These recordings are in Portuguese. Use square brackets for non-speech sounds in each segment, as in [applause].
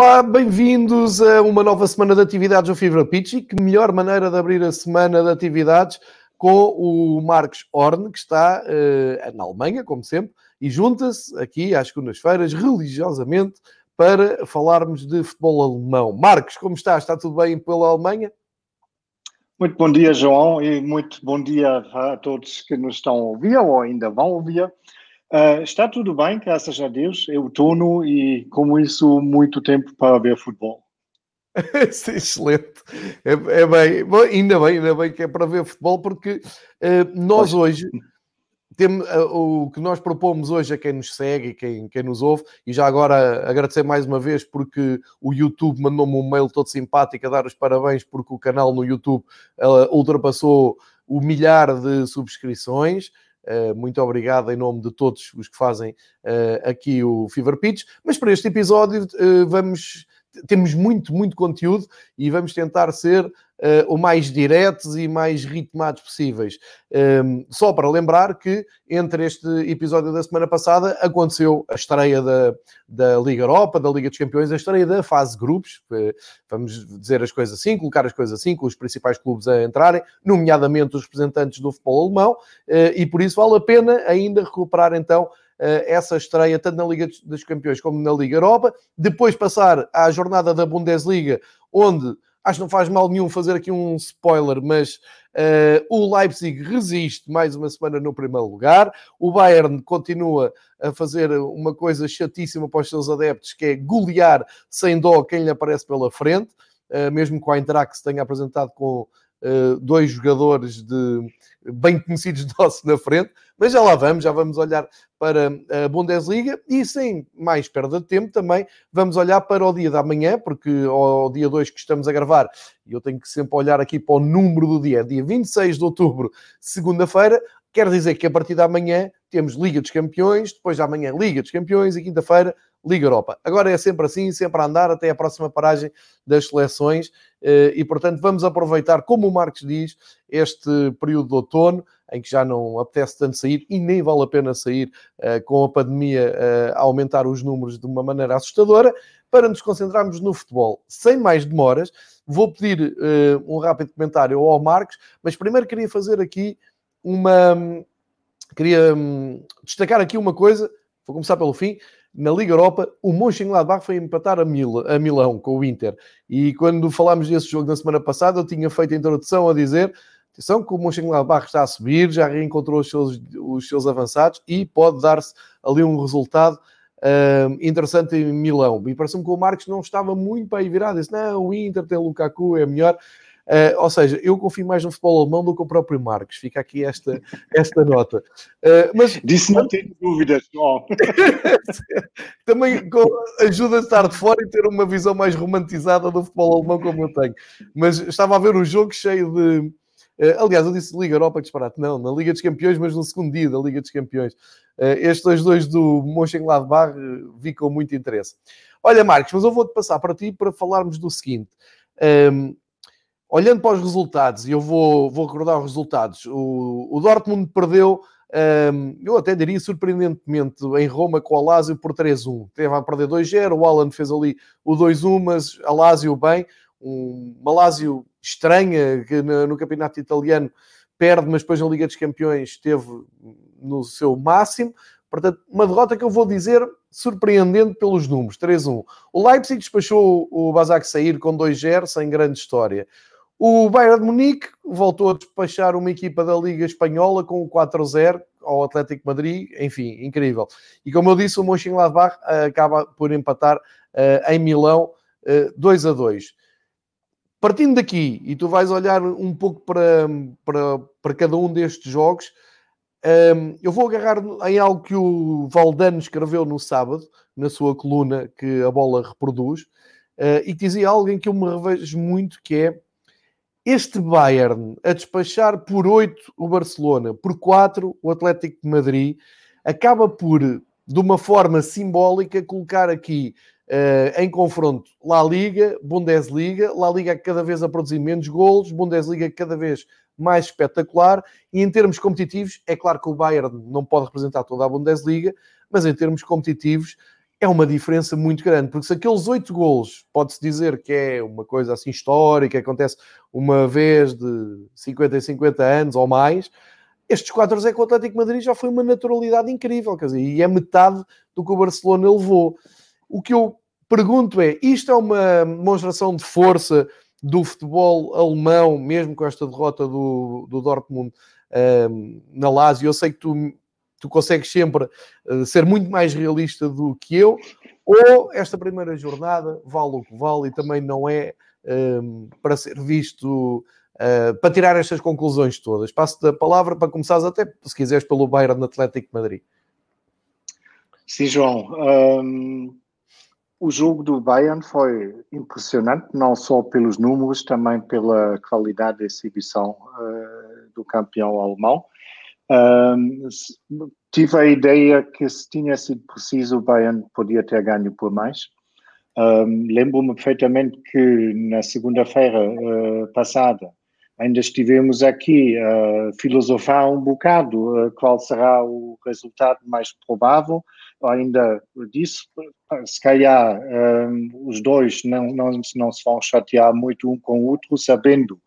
Olá, bem-vindos a uma nova semana de atividades do Fever Pitch e que melhor maneira de abrir a semana de atividades com o Marcos Horn, que está uh, na Alemanha, como sempre, e junta-se aqui às segundas-feiras, religiosamente, para falarmos de futebol alemão. Marcos, como está? Está tudo bem pela Alemanha? Muito bom dia, João, e muito bom dia a todos que nos estão a ouvir ou ainda vão ouvir. Uh, está tudo bem, graças a Deus. É outono e, como isso, muito tempo para ver futebol. [laughs] Excelente. É, é, bem, ainda bem, ainda bem que é para ver futebol, porque uh, nós hoje temos uh, o que nós propomos hoje a quem nos segue e quem, quem nos ouve, e já agora agradecer mais uma vez porque o YouTube mandou-me um mail todo simpático a dar os parabéns porque o canal no YouTube ultrapassou o milhar de subscrições. Uh, muito obrigado em nome de todos os que fazem uh, aqui o Fever Pitch. Mas para este episódio uh, vamos temos muito, muito conteúdo e vamos tentar ser o mais diretos e mais ritmados possíveis. Um, ehm, só para lembrar que entre este episódio da semana passada aconteceu a estreia da, da Liga Europa, da Liga dos Campeões, a estreia da fase grupos. Vamos dizer as coisas assim, colocar as coisas assim, com os principais clubes a entrarem, nomeadamente os representantes do futebol alemão, e por isso vale a pena ainda recuperar então essa estreia tanto na Liga dos Campeões como na Liga Europa, depois passar à jornada da Bundesliga, onde acho que não faz mal nenhum fazer aqui um spoiler, mas uh, o Leipzig resiste mais uma semana no primeiro lugar, o Bayern continua a fazer uma coisa chatíssima para os seus adeptos, que é golear sem dó quem lhe aparece pela frente, uh, mesmo com a Eintracht se tenha apresentado com dois jogadores de bem conhecidos nossos na frente, mas já lá vamos, já vamos olhar para a Bundesliga e sem mais perda de tempo também vamos olhar para o dia da manhã, porque ao dia 2 que estamos a gravar, e eu tenho que sempre olhar aqui para o número do dia, dia 26 de outubro, segunda-feira, quer dizer que a partir da manhã temos Liga dos Campeões, depois da manhã Liga dos Campeões e quinta-feira Liga Europa. Agora é sempre assim, sempre a andar até a próxima paragem das seleções eh, e, portanto, vamos aproveitar, como o Marcos diz, este período de outono em que já não apetece tanto sair e nem vale a pena sair uh, com a pandemia uh, a aumentar os números de uma maneira assustadora, para nos concentrarmos no futebol. Sem mais demoras, vou pedir um rápido comentário ao Marcos, mas primeiro queria fazer aqui uma. Queria um, destacar aqui uma coisa, vou começar pelo fim na Liga Europa, o Mönchengladbach foi empatar a, Mil, a Milão com o Inter. E quando falámos desse jogo na semana passada, eu tinha feito a introdução a dizer atenção que o Mönchengladbach está a subir, já reencontrou os seus, os seus avançados e pode dar-se ali um resultado uh, interessante em Milão. E parece-me que o Marcos não estava muito para aí virado, disse, não, o Inter tem Lukaku, é melhor. Uh, ou seja, eu confio mais no futebol alemão do que o próprio Marcos. Fica aqui esta, esta nota. Uh, mas, Disse não tenho dúvidas, João. [laughs] Também ajuda a estar de fora e ter uma visão mais romantizada do futebol alemão como eu tenho. Mas estava a ver o jogo cheio de... Uh, aliás, eu disse Liga Europa, disparate. Não, na Liga dos Campeões, mas no segundo dia da Liga dos Campeões. estes dois do Mönchengladbach vi com muito interesse. Olha, Marcos, mas eu vou-te passar para ti para falarmos do seguinte. Um, ehm, olhando para os resultados, e eu vou, vou recordar os resultados, o, o Dortmund perdeu, um, eu até diria surpreendentemente, em Roma com o Alásio por 3-1. Teve a perder 2-0, o Alan fez ali o 2-1, mas Alásio bem, um, uma Alásio estranha que no, no, campeonato italiano perde, mas depois na Liga dos Campeões esteve no seu máximo. Portanto, uma derrota que eu vou dizer surpreendente pelos números, 3-1. O Leipzig despachou o Basak sair com 2-0, sem grande história. O Bayern de Munique voltou a despachar uma equipa da Liga Espanhola com o 4-0 ao Atlético Madrid, enfim, incrível. E como eu disse, o Mönchengladbach uh, acaba por empatar uh, em Milão uh, 2 a 2. Partindo daqui, e tu vais olhar um pouco para, para, para cada um destes jogos, ehm, eu vou agarrar em algo que o Valdano escreveu no sábado, na sua coluna que a bola reproduz, e que dizia algo em que eu me revejo muito, que é este Bayern a despachar por 8 o Barcelona, por 4 o Atlético de Madrid, acaba por, de uma forma simbólica, colocar aqui uh, em confronto La Liga, Bundesliga, La Liga cada vez a produzir menos golos, Bundesliga cada vez mais espetacular, e em termos competitivos, é claro que o Bayern não pode representar toda a Bundesliga, mas em termos competitivos é uma diferença muito grande, porque se aqueles oito golos pode-se dizer que é uma coisa assim histórica, acontece uma vez de 50 em 50 anos ou mais, estes 4 é que o Atlético Madrid já foi uma naturalidade incrível, quer dizer, e é metade do que o Barcelona levou. O que eu pergunto é, isto é uma demonstração de força do futebol alemão, mesmo com esta derrota do, do Dortmund um, na Lazio? Eu sei que tu tu consegues sempre uh, ser muito mais realista do que eu, ou esta primeira jornada vale o que vale e também não é um, ehm, para ser visto, uh, para tirar estas conclusões todas. Passo-te a palavra para começares até, se quiseres, pelo Bayern Atlético Madrid. Sim, João. Um, ehm, o jogo do Bayern foi impressionante, não só pelos números, também pela qualidade da exibição uh, do campeão alemão. Um, tive a ideia que se tinha sido preciso o Bayern podia ter ganho por mais. Um, Lembro-me perfeitamente que na segunda-feira uh, passada ainda estivemos aqui a uh, filosofar um bocado uh, qual será o resultado mais provável. Ainda disse, se calhar um, os dois não, não, não se vão chatear muito um com o outro, sabendo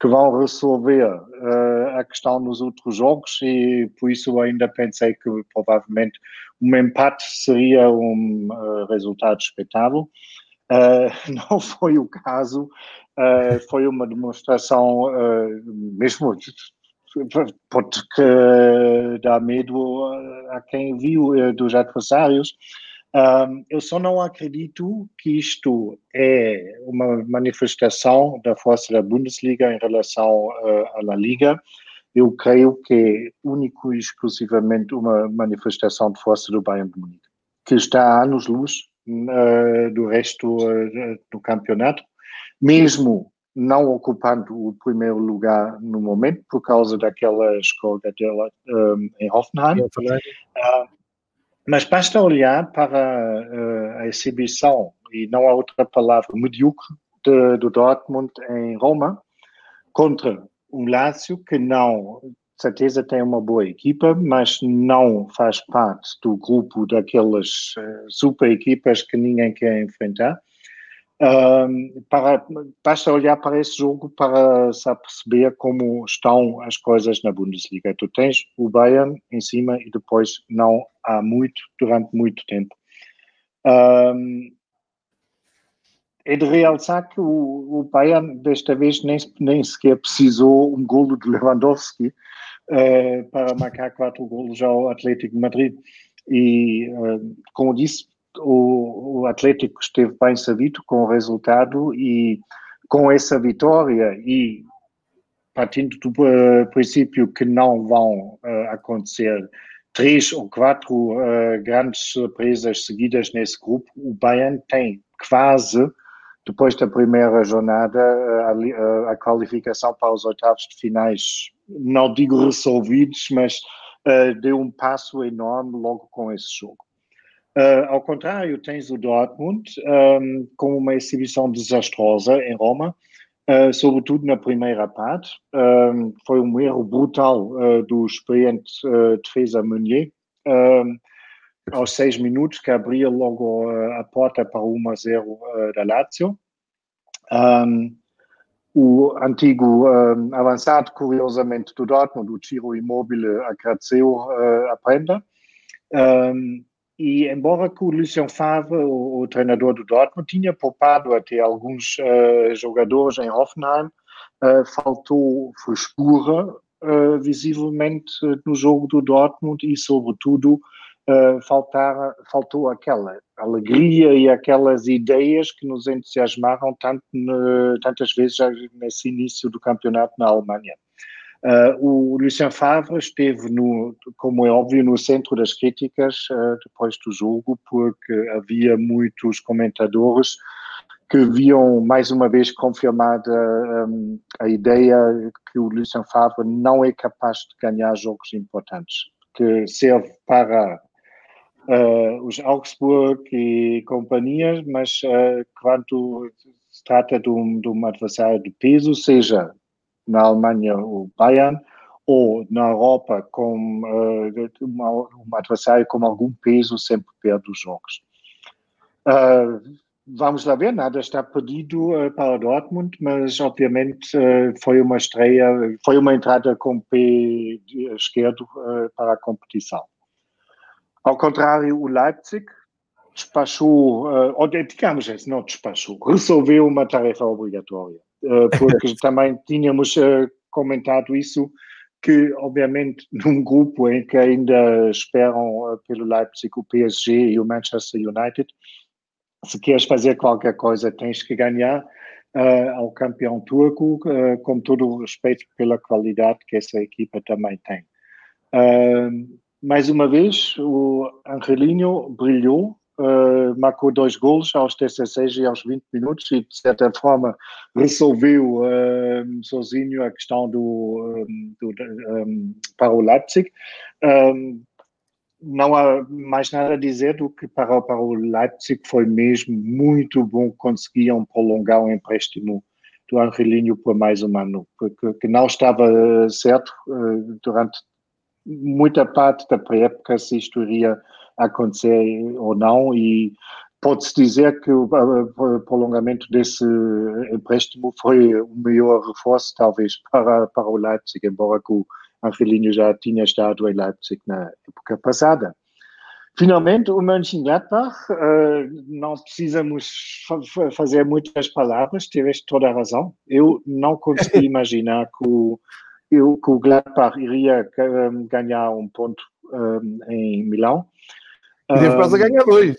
que vão resolver uh, a questão nos outros jogos e por isso ainda pensei que provavelmente um empate seria um uh, resultado expectável. Uh, [laughs] não foi o caso, foi uma demonstração mesmo [laughs] pode dar medo a quem viu dos adversários um, eu só não acredito que isto é uma manifestação da força da Bundesliga em relação uh, à La Liga. Eu creio que é único e exclusivamente uma manifestação de força do Bayern de Munique, que está a anos-luz uh, do resto uh, do campeonato, mesmo não ocupando o primeiro lugar no momento, por causa daquela escolha dela um, em Hoffenheim. Mas basta olhar para uh, a exibição, e não há outra palavra, medíocre, de, do Dortmund em Roma, contra um Lazio que não, certeza tem uma boa equipa, mas não faz parte do grupo daquelas uh, super equipas que ninguém quer enfrentar. Para, basta olhar para esse jogo para se perceber como estão as coisas na Bundesliga. Tu tens o Bayern em cima e depois não há muito, durante muito tempo. Um, é de realçar que o, o, Bayern desta vez nem, nem sequer precisou um golo de Lewandowski uh, para marcar quatro golos ao Atlético de Madrid. E, uh, como disse, o, o Atlético esteve bem sabido com o resultado e com essa vitória e partindo do uh, princípio que não vão uh, acontecer três ou quatro uh, grandes surpresas seguidas nesse grupo, o Bayern tem quase, depois da primeira jornada, a, a qualificação para os oitavos de finais, não digo resolvidos, mas deu um passo enorme logo com esse jogo. Uh, ao contrário, tens o Dortmund um, com uma exibição desastrosa em Roma, uh, sobretudo na primeira parte. Um, foi um erro brutal uh, do experiente defesa Meunier, um, aos seis minutos, que abria logo a porta para o 1 a 0 da Lazio. o antigo avançado, curiosamente, do Dortmund, o Ciro Immobile, agradeceu a prenda. Um, e embora que o Lucien Favre, o, o, treinador do Dortmund, tinha poupado até alguns uh, jogadores em Hoffenheim, uh, faltou frescura uh, visivelmente no jogo do Dortmund e, sobretudo, faltar, faltou aquela alegria e aquelas ideias que nos entusiasmaram tanto, tantas vezes já nesse início do campeonato na Alemanha. Uh, o Lucien Favre esteve, no, como é óbvio, no centro das críticas uh, depois do jogo, porque havia muitos comentadores que viam mais uma vez confirmada um, a ideia que o Lucien Favre não é capaz de ganhar jogos importantes, que serve para uh, os Augsburg e companhias, mas quando se trata de um, de um adversário de peso, seja na Alemanha o Bayern, ou na Europa com uh, uma, um adversário com algum peso sempre perde os jogos. Uh, vamos lá ver, nada está perdido uh, para Dortmund, mas obviamente foi uma estreia, foi uma entrada com o pé esquerdo para a competição. Ao contrário, o Leipzig despachou, ou digamos não despachou, resolveu uma tarefa obrigatória. Eh, porque [laughs] também tínhamos eh, comentado isso, que obviamente [laughs] num grupo em que ainda esperam eh, pelo Leipzig o PSG e o Manchester United, se queres fazer qualquer coisa tens que ganhar uh, ao campeão turco, uh, com todo o respeito pela qualidade que essa equipa também tem. Uh, mais uma vez, o Angelinho brilhou, uh, marcou dois gols aos 16 e aos 20 minutos e, de certa forma, resolveu uh, sozinho a questão do, do um, para o Leipzig. Um, não há mais nada a dizer do que para, para o Leipzig foi mesmo muito bom conseguiam prolongar o empréstimo do Angelinho por mais um ano, porque que não estava certo durante muita parte da pré-época se isto iria acontecer ou não e pode-se dizer que o prolongamento desse empréstimo foi o melhor reforço talvez para, para o Leipzig, embora que o Angelino já tinha estado em Leipzig na época passada. Finalmente, o Mönchengladbach, uh, não precisamos fazer muitas palavras, tiveste toda a razão. Eu não consegui [laughs] imaginar que o, eu, que o Gladbach iria um, ganhar um ponto um, em Milão. E teve quase a ganhar dois.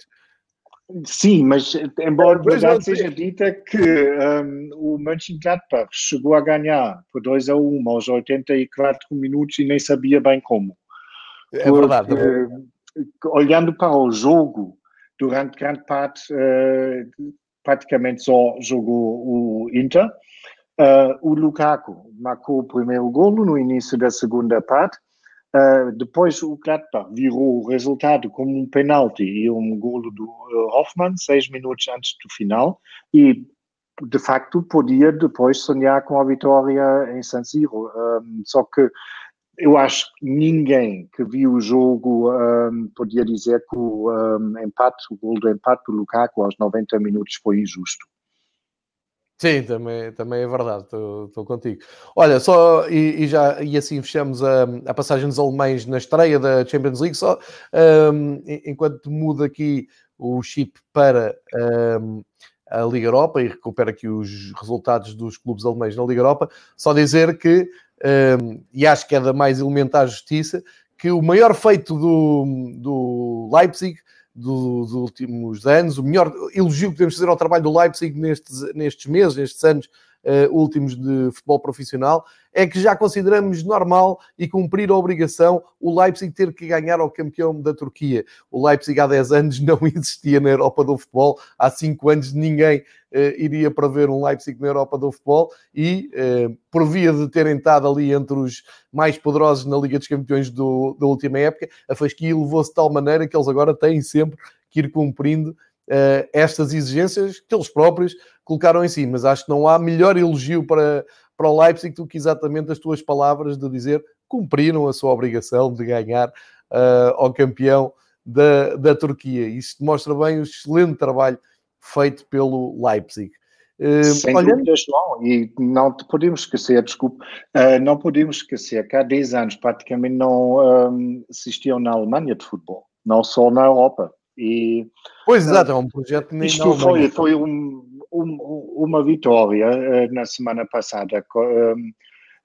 Sim, mas embora verdade seja dita que um, o Mönchengladbach chegou a ganhar por 2 a 1 aos 84 minutos e nem sabia bem como. É verdade. olhando para o jogo, durante grande parte, uh, praticamente só jogou o Inter. Uh, o Lukaku marcou o primeiro golo no início da segunda parte Uh, depois o Gladbach virou o resultado como um penalti e um golo do uh, Hoffmann, seis minutos antes do final, e de facto podia depois sonhar com a vitória em San Siro. Um, só que eu acho que ninguém que viu o jogo um, podia dizer que o um, empate, o gol do empate do Lukaku aos 90 minutos foi injusto. Sim, também, também é verdade, estou contigo. Olha, só e, e, já e assim fechamos a, a passagem dos alemães na estreia da Champions League, só um, enquanto muda aqui o chip para um, a Liga Europa e recupera aqui os resultados dos clubes alemães na Liga Europa, só dizer que, um, e acho que é da mais elementar justiça, que o maior feito do, do Leipzig dos últimos anos, o melhor elogio que podemos fazer ao trabalho do Leipzig nestes, nestes meses, nestes anos últimos de futebol profissional, é que já consideramos normal e cumprir a obrigação o Leipzig ter que ganhar ao campeão da Turquia. O Leipzig há 10 anos não [laughs] existia na Europa do futebol, há 5 anos ninguém uh, iria prever um Leipzig na Europa do futebol e, uh, por via de terem estado ali entre os mais poderosos na Liga dos Campeões do, da última época, a fasquia levou-se de tal maneira que eles agora têm sempre que ir cumprindo uh, estas exigências que eles próprios colocaram em si. Mas acho que não há melhor elogio para, para o Leipzig do que exatamente as tuas palavras de dizer cumpriram a sua obrigação de ganhar uh, ao campeão da, da Turquia. Isso mostra bem o excelente trabalho feito pelo Leipzig. Uh, Sem olhando... dúvida, João, e não te podemos esquecer, desculpe, uh, não podemos esquecer que há 10 anos praticamente não um, assistiam na Alemanha de futebol, não só na Europa. E, pois, exato, é um projeto nem Isto foi, foi um, uma vitória na semana passada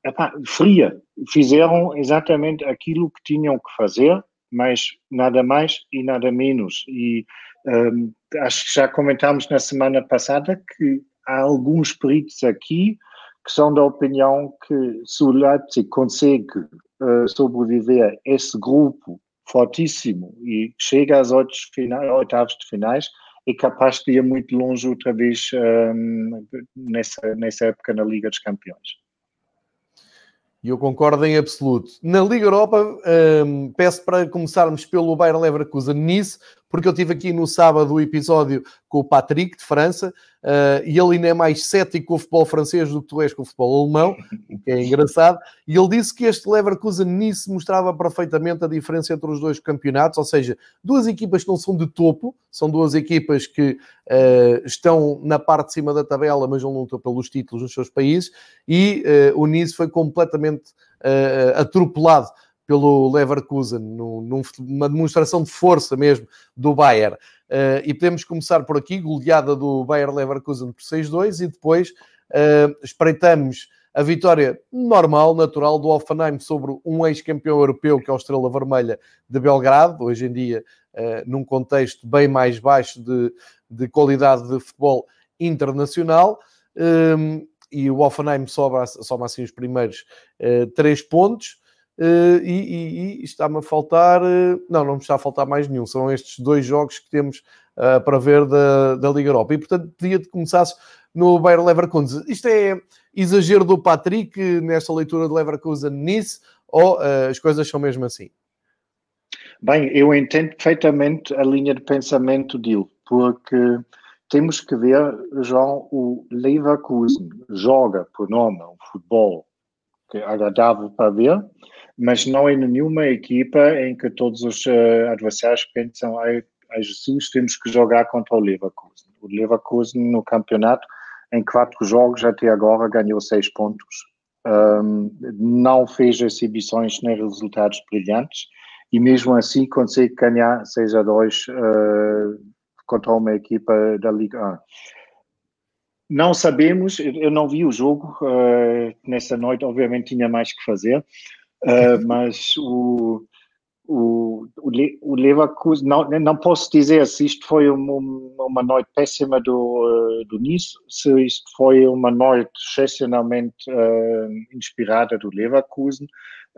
epá, fria. Fizeram exatamente aquilo que tinham que fazer, mas nada mais e nada menos. E um, acho que já comentámos na semana passada que há alguns peritos aqui que são da opinião que se o Leipzig consegue uh, sobreviver esse grupo fortíssimo e chega às oitavos de finais, é capaz de ir muito longe outra vez um, nessa, nessa época na Liga dos Campeões. E eu concordo em absoluto. Na Liga Europa, um, peço para começarmos pelo Bayer Leverkusen Nice, porque eu tive aqui no sábado o episódio com o Patrick, de França, uh, e ele ainda é mais cético com o futebol francês do que tu és com o futebol alemão, o que é engraçado, e ele disse que este Leverkusen Nice mostrava perfeitamente a diferença entre os dois campeonatos, ou seja, duas equipas que não são de topo, são duas equipas que uh, estão na parte de cima da tabela, mas não lutam pelos títulos nos seus países, e uh, o Nice foi completamente atropelado pelo Leverkusen, numa demonstração de força mesmo do Bayern. Uh, e podemos começar por aqui, goleada do Bayern Leverkusen por 6-2 e depois uh, espreitamos a vitória normal, natural do Offenheim sobre um ex-campeão europeu que é o Estrela Vermelha de Belgrado, hoje em dia uh, num contexto bem mais baixo de, de qualidade de futebol internacional. E o Offenheim sobra, soma assim os primeiros três pontos. Uh, e, e, e está-me a faltar. Uh, não, não me está a faltar mais nenhum. São estes dois jogos que temos uh, para ver da, da Liga Europa. E portanto, pedia-te que começasses no Bayer Leverkusen. Isto é exagero do Patrick nesta leitura de Leverkusen Nice ou as coisas são mesmo assim? Bem, eu entendo perfeitamente a linha de pensamento dele, porque temos que ver, João, o Leverkusen joga por nome um futebol que é agradável para ver, mas não é nenhuma equipa em que todos os uh, adversários pensam, ai, ai Jesus, temos que jogar contra o Leverkusen. O Leverkusen no campeonato, em quatro jogos até agora, ganhou seis pontos. Um, não fez exibições nem resultados brilhantes e mesmo assim consegue ganhar 6 a 2 uh, eh, contra uma equipa da Liga 1. Não sabemos, eu não vi o jogo uh, nessa noite, obviamente tinha mais que fazer, Uh, mas o, o, o Leverkusen, não, não posso dizer se isto foi uma, uma noite péssima do, do Nice, se isto foi uma noite excepcionalmente uh, inspirada do Leverkusen,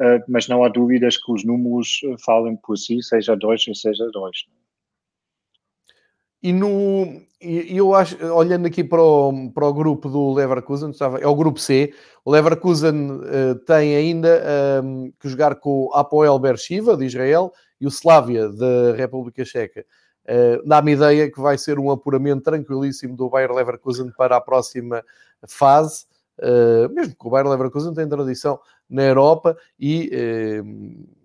uh, mas não há dúvidas que os números falem por si, seja dois seja dois. E no, eu acho, olhando aqui para o, para o grupo do Leverkusen, estava, é o grupo C, o Leverkusen uh, tem ainda um, ehm, que jogar com o Apoel Bershiva, de Israel, e o Slavia, da República Checa. Uh, Dá-me ideia que vai ser um apuramento tranquilíssimo do Bayer Leverkusen para a próxima fase, uh, mesmo que o Bayer Leverkusen tem tradição na Europa e,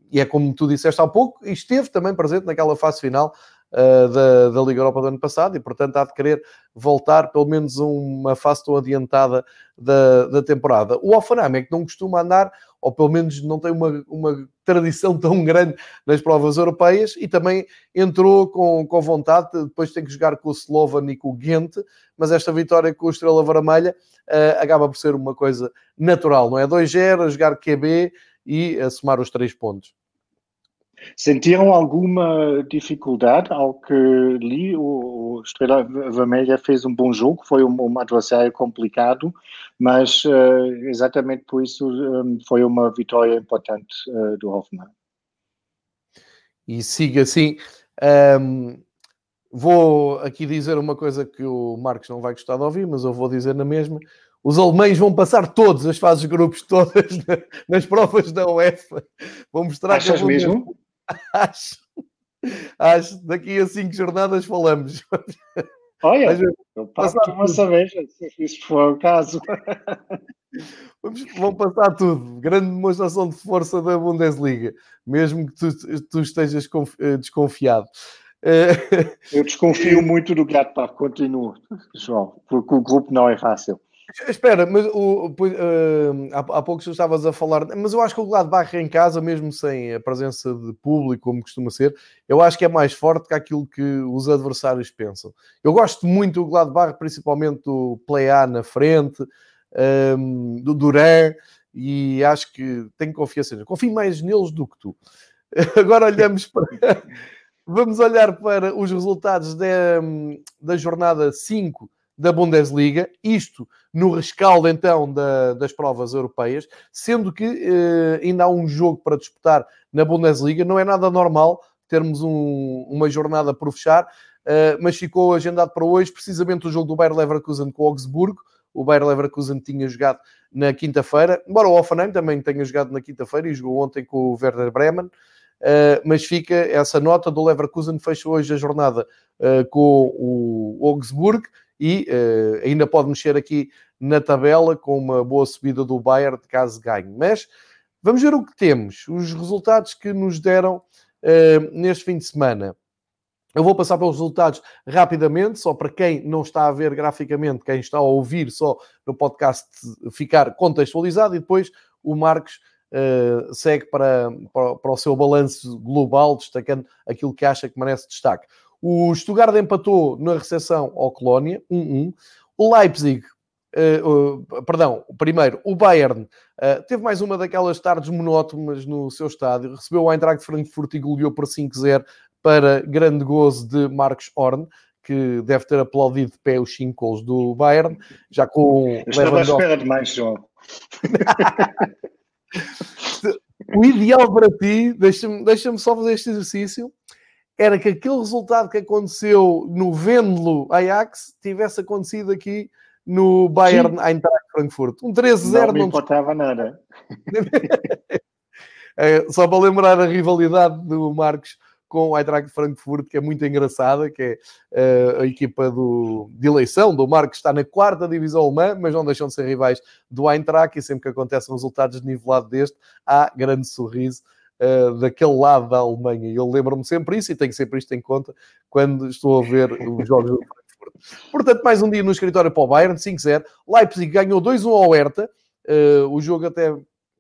e é como tu disseste há pouco, e esteve também presente naquela fase final da, da Liga Europa do ano passado e, portanto, há de querer voltar pelo menos uma fase tão adiantada da, da temporada. O Alfanam é que não costuma andar, ou pelo menos não tem uma, uma tradição tão grande nas provas europeias e também entrou com, com vontade, depois tem que jogar com o Slovan e com o Ghent, mas esta vitória com o Estrela Vermelha uh, acaba por ser uma coisa natural, não é? 2-0, jogar QB e a somar os três pontos. Sentiram alguma dificuldade ao que li? O Estrela Vermelha fez um bom jogo, foi um, um adversário complicado, mas uh, exatamente por isso um, foi uma vitória importante uh, do Hoffenheim. E siga assim. Um, vou aqui dizer uma coisa que o Marcos não vai gostar de ouvir, mas eu vou dizer na mesma. Os alemães vão passar todas as fases de grupos, [laughs] todas nas provas da UEFA. Vão mostrar Achas que mesmo? [laughs] acho, acho daqui a cinco jornadas falamos. Olha, eu passo uma cerveja, se isso for o caso. [laughs] Vamos, vão passar tudo. Grande demonstração de força da Bundesliga, mesmo que tu, tu estejas eh, desconfiado. [laughs] Eu desconfio muito do Gladbach, continuo, João, porque o grupo não é fácil. Espera, mas o, uh, há, há pouco estavas a falar, mas eu acho que o Gladbach em casa, mesmo sem a presença de público, como costuma ser, eu acho que é mais forte que aquilo que os adversários pensam. Eu gosto muito do Gladbach, principalmente do Play-A na frente, um, do Duran, e acho que tenho confiança. Confio mais neles do que tu. [laughs] Agora olhamos para. [laughs] Vamos olhar para os resultados da, da jornada 5 da Bundesliga, isto no rescaldo então da, das provas europeias, sendo que eh, ainda há um jogo para disputar na Bundesliga, não é nada normal termos um, uma jornada por fechar, eh, mas ficou agendado para hoje precisamente o jogo do Bayer Leverkusen com o Augsburgo, o Bayer Leverkusen tinha jogado na quinta-feira, embora o Offenheim também tenha jogado na quinta-feira e jogou ontem com o Werder Bremen, uh, mas fica essa nota. Do Leverkusen fecha hoje a jornada uh, com o Augsburg e uh, ainda pode mexer aqui na tabela com uma boa subida do Bayern de caso ganhe. Mas vamos ver o que temos, os resultados que nos deram uh, neste fim de semana. Eu vou passar pelos resultados rapidamente, só para quem não está a ver graficamente, quem está a ouvir só no podcast ficar contextualizado, e depois o Marcos uh, segue para, para, para, o seu balanço global, destacando aquilo que acha que merece destaque. O Stuttgart empatou na recepção ao Colónia, 1-1. O Leipzig, uh, uh, perdão, primeiro, o Bayern uh, teve mais uma daquelas tardes monótonas no seu estádio, recebeu o Eintracht de Frankfurt e goleou por 5-0 para grande gozo de Marcos Horn, que deve ter aplaudido de pé os 5 gols do Bayern, já com... Estava à espera de mais, João. [laughs] o ideal para ti, deixa-me deixa só fazer este exercício, era que aquele resultado que aconteceu no Venlo Ajax tivesse acontecido aqui no Bayern Sim. Eintracht Frankfurt. Um 13-0 não me importava nada. [laughs] é, só para lembrar a rivalidade do Marcos com o Eintracht Frankfurt, que é muito engraçada, que é uh, a equipa do, de eleição do Marcos, está na quarta divisão alemã, mas não deixam de ser rivais do Eintracht, e sempre que acontecem resultados nivelados deste, há grande sorriso uh, daquele lado da Alemanha. E eu lembro-me sempre isso e tenho sempre isto em conta quando estou a ver os jogos do Frankfurt. Portanto, mais um dia no escritório para o Bayern, 5-0. Leipzig ganhou 2-1 ao Hertha. Uh, o jogo até,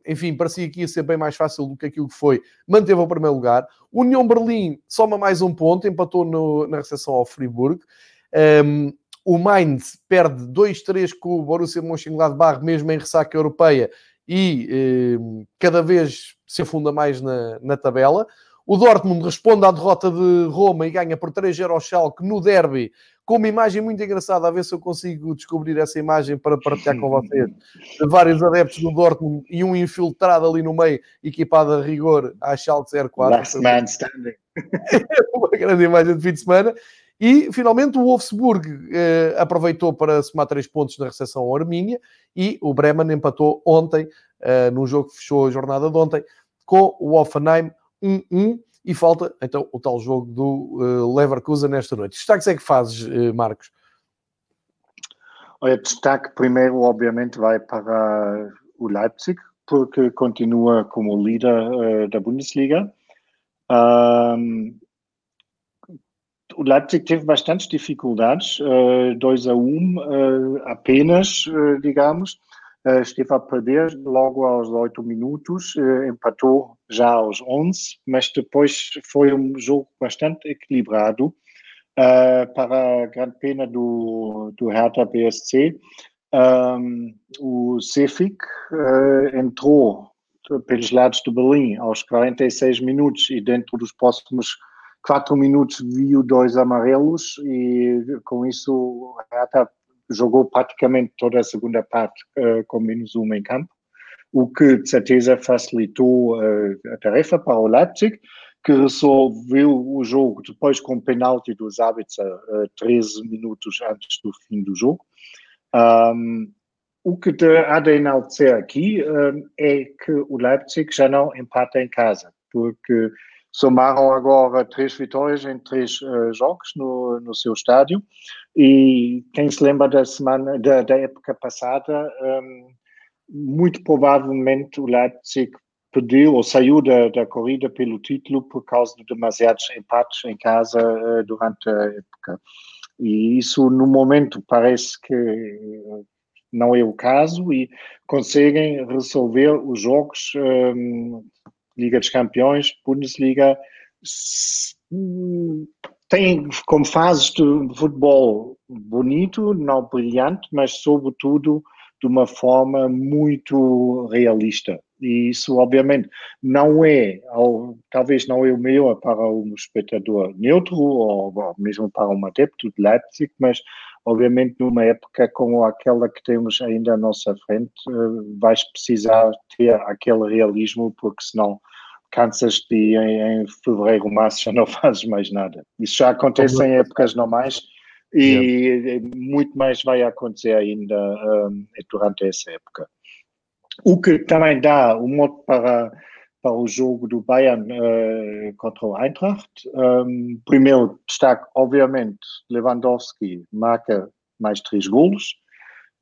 enfim, parecia que ia ser bem mais fácil do que aquilo que foi. Manteve o primeiro lugar. União Berlim soma mais um ponto, empatou no, na recepção ao Friburgo. Um, ehm, o Mainz perde 2-3 com o Borussia Mönchengladbach, mesmo em ressaca europeia, e ehm, cada vez se afunda mais na, na tabela. O Dortmund responde à derrota de Roma e ganha por 3-0 ao Schalke no derby, com uma imagem muito engraçada, a ver se eu consigo descobrir essa imagem para partilhar com vocês. De vários adeptos do Dortmund e um infiltrado ali no meio, equipado a rigor à Schalke 04. Last man standing. [laughs] uma grande imagem de fim de semana. E, finalmente, o Wolfsburg eh, aproveitou para somar três pontos na recepção ao Armínia e o Bremen empatou ontem, eh, num jogo que fechou a jornada de ontem, com o Offenheim 1-1 e falta então o tal jogo do uh, Leverkusen nesta noite. Destaques é que fazes, uh, Marcos? Olha, destaque primeiro, obviamente, vai para o Leipzig, porque continua como líder uh, da Bundesliga. Um, o Leipzig teve bastantes dificuldades, 2 a 1 um, apenas, digamos, Uh, esteve a perder logo aos 8 minutos, uh, empatou já aos 11, mas depois foi um jogo bastante equilibrado. Uh, para a grande pena do, do Hertha BSC, um, o Cefic entrou pelos lados do Berlim aos 46 minutos e dentro dos próximos 4 minutos viu dois amarelos e com isso o Hertha jogou praticamente toda a segunda parte uh, com menos um em campo, o que de certeza facilitou uh, a tarefa para o Leipzig, que resolveu o jogo depois com penalti dos árbitros a 13 minutos antes do fim do jogo. Um, o que há de enaltecer aqui um, é que o Leipzig já não empata em casa, porque somaram agora três vitórias em três uh, jogos no, no seu estádio. E quem se lembra da semana da, da época passada, um, muito provavelmente o Leipzig perdeu ou saiu da, da corrida pelo título por causa de demasiados empates em casa uh, durante a época. E isso, no momento, parece que não é o caso e conseguem resolver os jogos um, Liga dos Campeões, Bundesliga, tem como fases de futebol bonito, não brilhante, mas sobretudo de uma forma muito realista. E isso, obviamente, não é, talvez não é o melhor para um espectador neutro ou, mesmo para um adepto de Leipzig, mas obviamente numa época como aquela que temos ainda à nossa frente, eh, vais precisar ter aquele realismo, porque senão cansas de em, em fevereiro, março já não [laughs] fazes mais nada. Isso já acontece em épocas normais e muito mais vai acontecer ainda um, durante essa época. O que também dá o um modo para, para o jogo do Bayern uh, contra o Eintracht. Um, primeiro destaque, obviamente, Lewandowski marca mais três golos.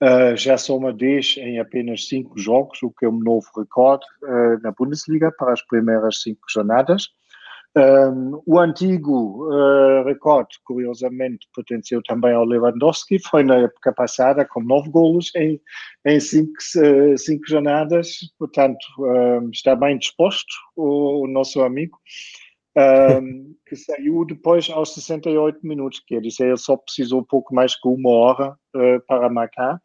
Uh, já soma 10 em apenas 5 jogos, o que é um novo recorde uh, na Bundesliga para as primeiras 5 jornadas. Um, o antigo uh, recorde, curiosamente, pertenceu também ao Lewandowski, foi na época passada com 9 golos em 5 cinco, jornadas, portanto, um, está bem disposto o, o nosso amigo. Um, que saiu depois aos 68 minutos, quer dizer, ele só precisou um pouco mais que uma hora uh, para marcar,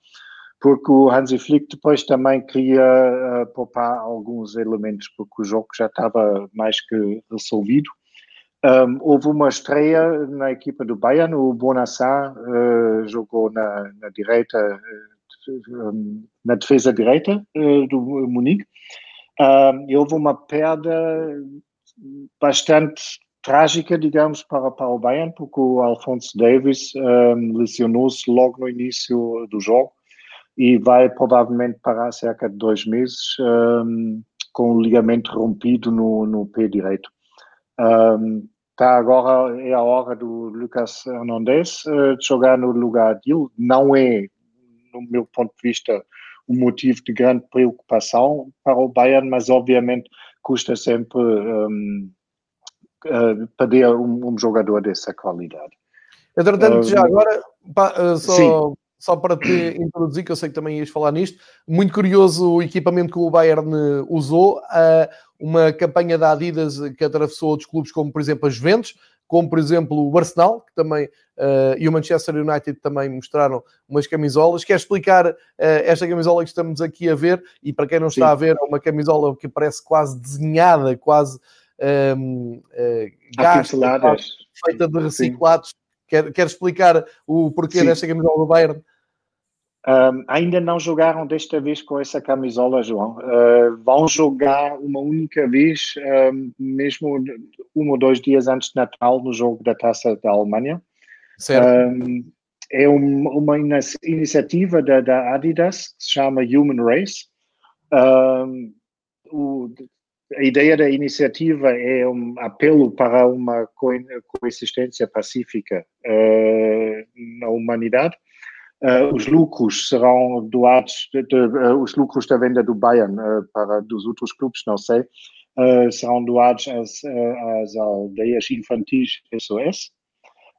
porque o Hansi Flick depois também queria uh, poupar alguns elementos, porque o jogo já estava mais que resolvido. Um, houve uma estreia na equipa do Bayern, o Bonassar uh, jogou na, na direita, na defesa direita do Munique. e houve uma perda bastante trágica, digamos, para, para o Bayern, porque o Alfonso Davis um, lesionou-se logo no início do jogo e vai provavelmente parar cerca de dois meses um, com o ligamento rompido no, no pé direito. Um, tá agora é a hora do Lucas Hernandez uh, jogar no lugar dele. Não é, no meu ponto de vista, um motivo de grande preocupação para o Bayern, mas obviamente custa sempre um, uh, perder um, um, jogador dessa qualidade. Entretanto, já agora, uh, só, só para te introduzir, que eu sei que também ias falar nisto, muito curioso o equipamento que o Bayern usou, uh, uma campanha da Adidas que atravessou outros clubes, como por exemplo a Juventus, como por exemplo o Arsenal, que também, uh, e o Manchester United também mostraram umas camisolas. Quer explicar uh, esta camisola que estamos aqui a ver? E para quem não está Sim. a ver, é uma camisola que parece quase desenhada, quase um, uh, gasta, feita de reciclados. Quer, quer explicar o porquê Sim. desta camisola do Bayern? Um, ainda não jogaram desta vez com essa camisola, João. Uh, vão jogar uma única vez, um, mesmo um ou dois dias antes de Natal, no jogo da Taça da Alemanha. Um, é um, uma iniciativa da, da, Adidas que se chama Human Race. O, a ideia da iniciativa é um apelo para uma coexistência pacífica uh, na humanidade os lucros serão doados, de, de, uh, os lucros da venda do Bayern uh, para dos outros clubes, não sei, serão doados às, às aldeias infantis SOS.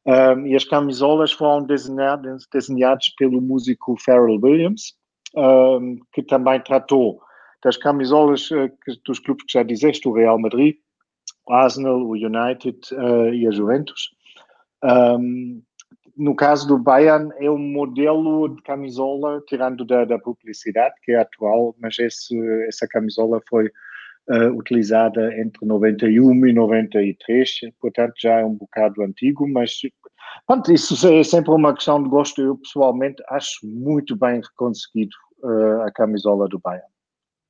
Um, e as camisolas foram desenhadas, desenhadas pelo músico Pharrell Williams, um, que também tratou das camisolas que, dos clubes que já dizeste, o Real Madrid, o Arsenal, o United e a Juventus. Um, no caso do Bayern, é um modelo de camisola, tirando da, da publicidade, que é atual, mas esse, essa camisola foi uh, utilizada entre 91 e 93, portanto já é um bocado antigo, mas pronto, isso é sempre uma questão de gosto. Eu pessoalmente acho muito bem conseguido uh, a camisola do Bayern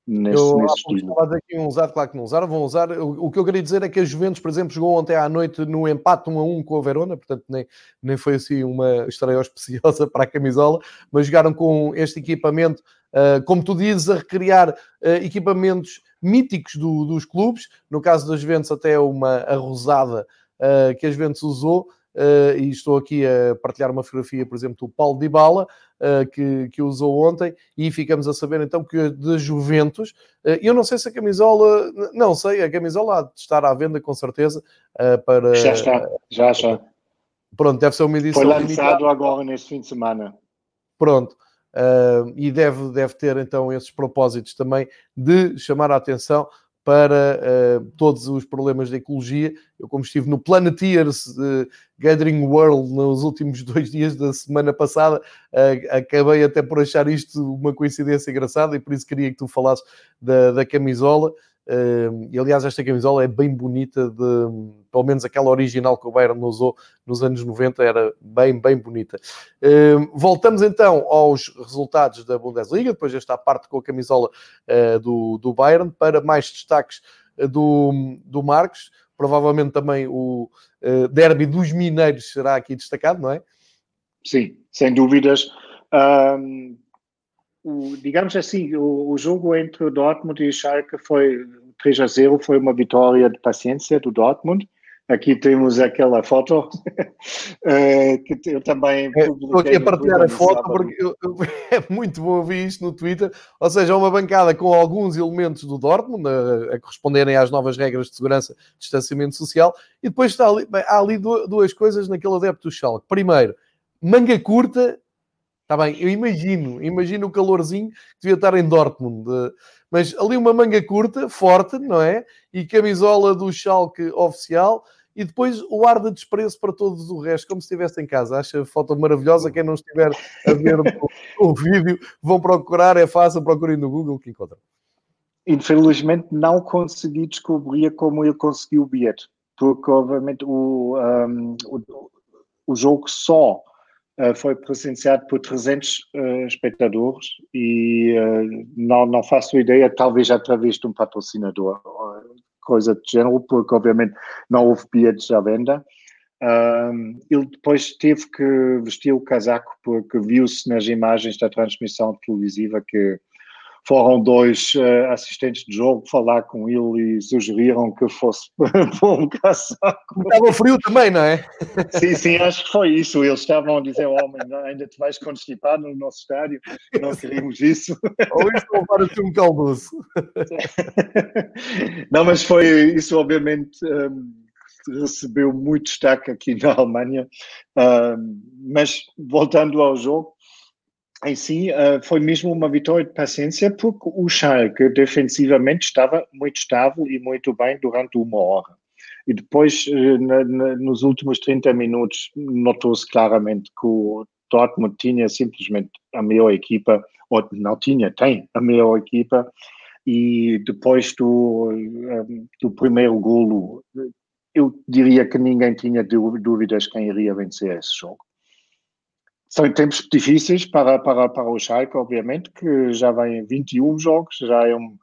nesse, eu, nesse estilo. aqui um usado, claro que não usaram, vão usar. O, o, que eu queria dizer é que a Juventus, por exemplo, jogou ontem à noite no empate 1 a 1 com a Verona, portanto nem, nem foi assim uma estreia [laughs] auspiciosa para a camisola, mas jogaram com este equipamento, uh, como tu dizes, a recriar uh, equipamentos míticos do, dos clubes, no caso da Juventus até uma arrosada uh, que a Juventus usou, Uh, e estou aqui a partilhar uma fotografia, por exemplo, do Paulo Dybala, uh, que, que usou ontem, e ficamos a saber então que de Juventus, uh, eu não sei se a camisola, não sei, a camisola há de estar à venda com certeza para... Já está, já está. Pronto, deve ser uma edição Foi lançado limitada. agora neste fim de semana. Pronto. uh, e deve, deve ter então esses propósitos também de chamar a atenção para uh, todos os problemas da ecologia. Eu, como estive no Planeteers uh, Gathering World nos últimos [laughs] dois dias da semana passada, uh, acabei até por achar isto uma coincidência engraçada e por isso queria que tu falasses da, da camisola. E aliás, esta camisola é bem bonita, de, pelo menos aquela original que o Bayern usou nos anos 90 era bem, bem bonita. Voltamos então aos resultados da Bundesliga, depois desta parte com a camisola uh, do, do Bayern, para mais destaques do, do Marcos. Provavelmente também o derby dos Mineiros será aqui destacado, não é? Sim, sem dúvidas. Um o, digamos assim, o, o, jogo entre o Dortmund e o Schalke foi 3 a 0, foi uma vitória de paciência do Dortmund. Aqui temos aquela foto [laughs] eh, que eu também é, Estou aqui a partilhar a foto porque eu, eu, [laughs] é muito bom ver isto no Twitter. Ou seja, uma bancada com alguns elementos do Dortmund a, a corresponderem às novas regras de segurança, distanciamento social, e depois está ali, bem, há ali duas coisas naquele adepto do Schalke. Primeiro, manga curta Está bem, eu imagino, imagino o calorzinho que devia estar em Dortmund. Mas ali uma manga curta, forte, não é? E camisola do Schalke oficial. E depois o ar de desprezo para todos o resto, como se estivesse em casa. Acha a foto maravilhosa. Quem não estiver a ver o, o vídeo, vão procurar, é fácil, procurem no Google que encontram. Infelizmente não consegui descobrir como ele conseguiu o bilhete, porque obviamente o, um, o, o jogo só Uh, foi presenciado por 300 uh, eh, espectadores e uh, não, não faço ideia, talvez através de um patrocinador, coisa de género, porque obviamente não houve bilhetes à venda. ele depois teve que vestir o casaco porque viu-se nas imagens da transmissão televisiva que foram dois uh, assistentes de jogo falar com ele e sugeriram que fosse [laughs] bom um casaco. Estava frio também, não é? [laughs] sim, sim, acho que foi isso. Eles estavam a dizer, homem, ainda te vais constipar no nosso estádio, não queríamos isso. [laughs] Ou isto levar-te um caldoso. não, mas foi isso, obviamente... Um, recebeu muito destaque aqui na Alemanha, um, mas voltando ao jogo, uh, foi mesmo uma vitória de paciência porque o Schalke defensivamente estava muito estável e muito bem durante uma hora. E depois, na, nos últimos 30 minutos, notou-se claramente que o Dortmund tinha simplesmente a melhor equipa, ou não tinha, tem a melhor equipa, e depois do, um, do primeiro golo, eu diria que ninguém tinha dúvidas quem iria vencer esse jogo. São tempos difíceis para, para, para o Schalke, obviamente, que já vem 21 jogos, já é um,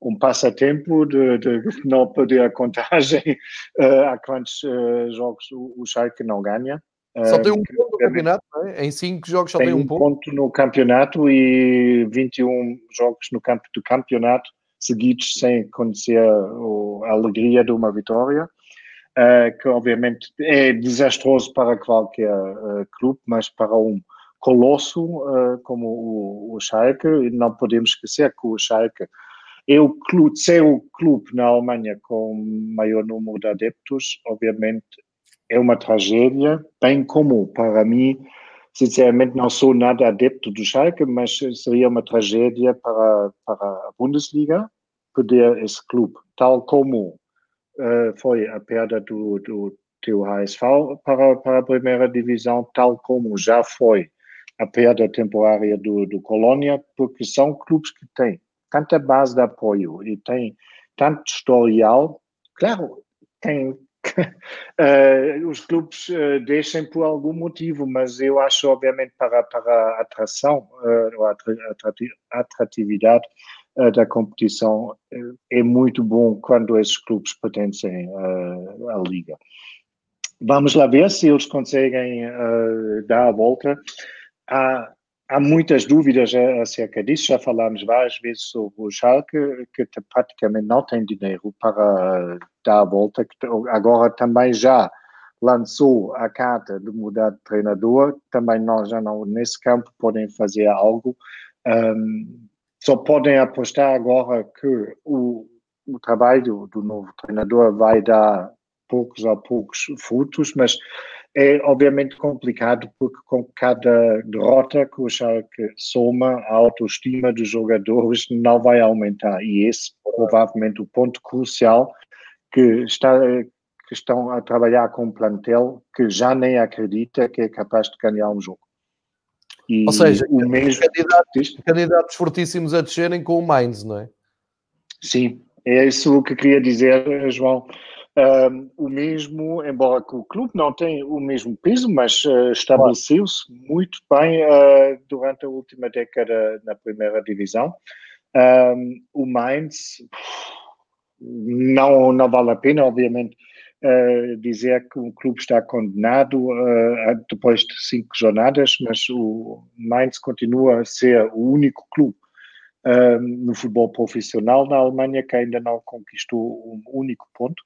um passatempo de, de [laughs] não perder a contagem uh, [laughs] a quantos uh, jogos o, o Schalke não ganha. Só tem um ponto no campeonato, não é? Em cinco jogos só tem, tem um, um ponto. ponto no campeonato e 21 jogos no campo do campeonato seguidos sem conhecer a alegria de uma vitória. Uh, que obviamente é desastroso para qualquer uh, clube, mas para um colosso uh, como o, o Schalke, não podemos esquecer que o Schalke é o clube, ser o clube na Alemanha com maior número de adeptos, obviamente é uma tragédia, bem como para mim, sinceramente não sou nada adepto do Schalke, mas seria uma tragédia para, para a Bundesliga perder esse clube, tal como uh, foi a perda do, do teu HSV para, para a primeira divisão, tal como já foi a perda temporária do, do Colônia, porque são clubes que têm tanta base de apoio e têm tanto historial. Claro, tem, uh, [laughs] os clubes uh, deixem por algum motivo, mas eu acho, obviamente, para, para a atração, uh, a atratividade, da competição é muito bom quando esses clubes pertencem à liga. Vamos lá ver se eles conseguem uh, dar a volta. Há, há muitas dúvidas acerca disso. Já falámos várias vezes sobre o Schalke, que praticamente não tem dinheiro para dar a volta. Agora também já lançou a carta de mudar de treinador. Também nós já não, nesse campo, podem fazer algo. Um, só podem apostar agora que o, o trabalho do novo treinador vai dar poucos a poucos frutos, mas é obviamente complicado porque com cada derrota que o Schalke soma, a autoestima dos jogadores não vai aumentar e esse provavelmente o ponto crucial que está que estão a trabalhar com um plantel que já nem acredita que é capaz de ganhar um jogo. E Ou seja, o mesmo candidatos, candidatos fortíssimos a descerem com o Mainz, não é? Sim, é isso que queria dizer, João. O mesmo, embora que o clube não tenha o mesmo peso, mas uh, estabeleceu-se muito bem uh, durante a última década na primeira divisão. O Mainz não, não vale a pena, obviamente, uh, dizer que o clube está condenado depois de cinco jornadas, mas o Mainz continua a ser o único clube no futebol profissional na Alemanha que ainda não conquistou um único ponto.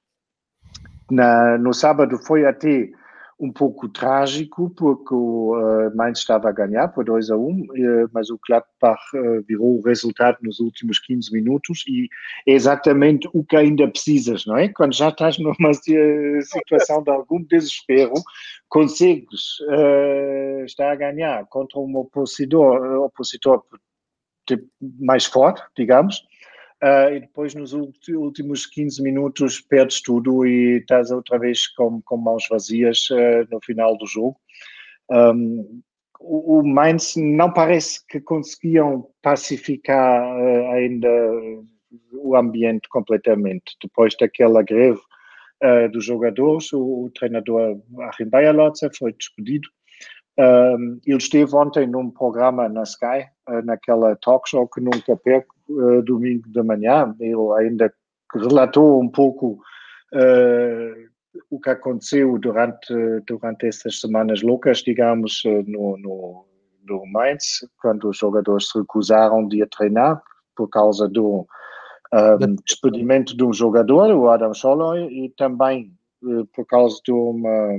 Na, no sábado foi até um pouco trágico, porque o uh, Mainz estava a ganhar por 2 a 1, um, uh, mas o Gladbach uh, virou o resultado nos últimos 15 minutos e é exatamente o que ainda precisas, não é? Quando já estás numa situação de algum desespero, consegues estar a ganhar contra um opositor, opositor mais forte, digamos, Uh, e depois nos últimos 15 minutos perdes tudo e estás outra vez com, com mãos vazias uh, no final do jogo. Um, o, o Mainz não parece que conseguiam pacificar uh, ainda o ambiente completamente. Depois daquela greve dos jogadores, o, o treinador Achim Bayerlotzer foi despedido. Um, ele esteve ontem num programa na Sky, naquela talk show que nunca perco, uh, domingo da manhã, ele ainda relatou um pouco uh, o que aconteceu durante, durante essas semanas loucas, digamos, eh, no, no, no Mainz, quando os jogadores se recusaram de ir treinar por causa do um, despedimento de um jogador, o Adam Scholloy, e também uh, por causa de uma.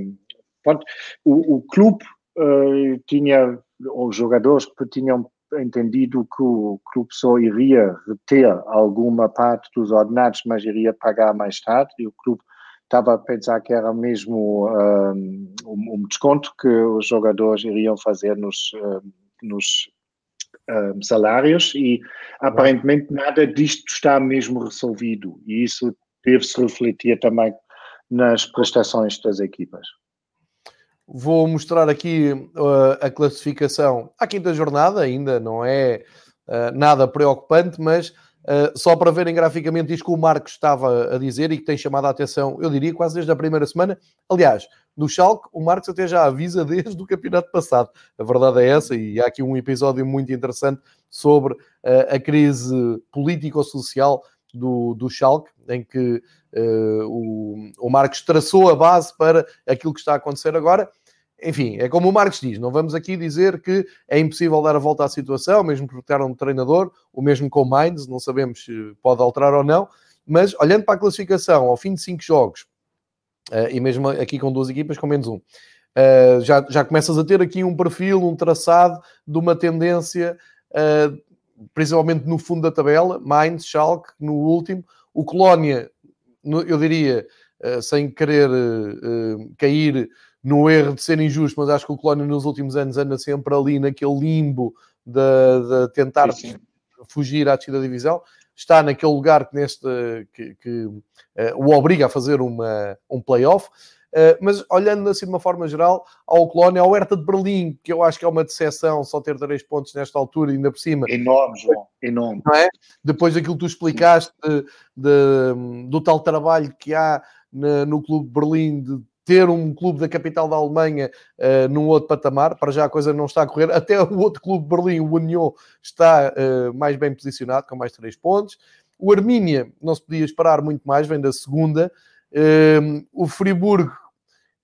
Pronto, o, o clube uh, tinha, os jogadores que tinham entendido que o clube só iria reter alguma parte dos ordenados, mas iria pagar mais tarde, e o clube estava a pensar que era mesmo um, um desconto que os jogadores iriam fazer nos, um, nos um, salários, e aparentemente nada disto está mesmo resolvido, e isso deve-se refletir também nas prestações das equipas. Vou mostrar aqui uh, a classificação à quinta jornada, ainda não é uh, nada preocupante, mas uh, só para verem graficamente isto que o Marcos estava a dizer e que tem chamado a atenção, eu diria quase desde a primeira semana. Aliás, do Schalke, o Marcos até já avisa [laughs] desde o campeonato passado. A verdade é essa, e há aqui um episódio muito interessante sobre a crise político-social do, do Schalke, em que uh, o, o Marcos traçou a base para aquilo que está a acontecer agora. Enfim, é como o Marcos diz, não vamos aqui dizer que é impossível dar a volta à situação, mesmo porque era um treinador, o mesmo com o Mainz, não sabemos se pode alterar ou não, mas olhando para a classificação, ao fim de cinco jogos, uh, e mesmo aqui com duas equipas com menos um, uh, já, já começas a ter aqui um perfil, um traçado de uma tendência, uh, principalmente no fundo da tabela, Mainz, Schalke, no último, o Colónia eu diria, eh, sem querer eh, eh, cair no erro de ser injusto, mas acho que o Colónia nos últimos anos anda sempre ali naquele limbo de, de tentar sim, sim. fugir à descida da divisão. Está naquele lugar que, neste, que, que uh, o obriga a fazer uma, um playoff. Uh, mas olhando assim de uma forma geral, ao Colónia, ao Hertha de Berlim, que eu acho que é uma decepção só ter três pontos nesta altura, ainda por cima. Enorme, João, enorme. Não é? Depois daquilo que tu explicaste de, de, do tal trabalho que há na, no Clube de Berlim de ter um clube da capital da Alemanha uh, num outro patamar, para já a coisa não está a correr, até o outro clube de Berlim, o Union, está uh, mais bem posicionado, com mais três pontos. O Armínia, não se podia esperar muito mais, vem da segunda. Uh, o Friburgo,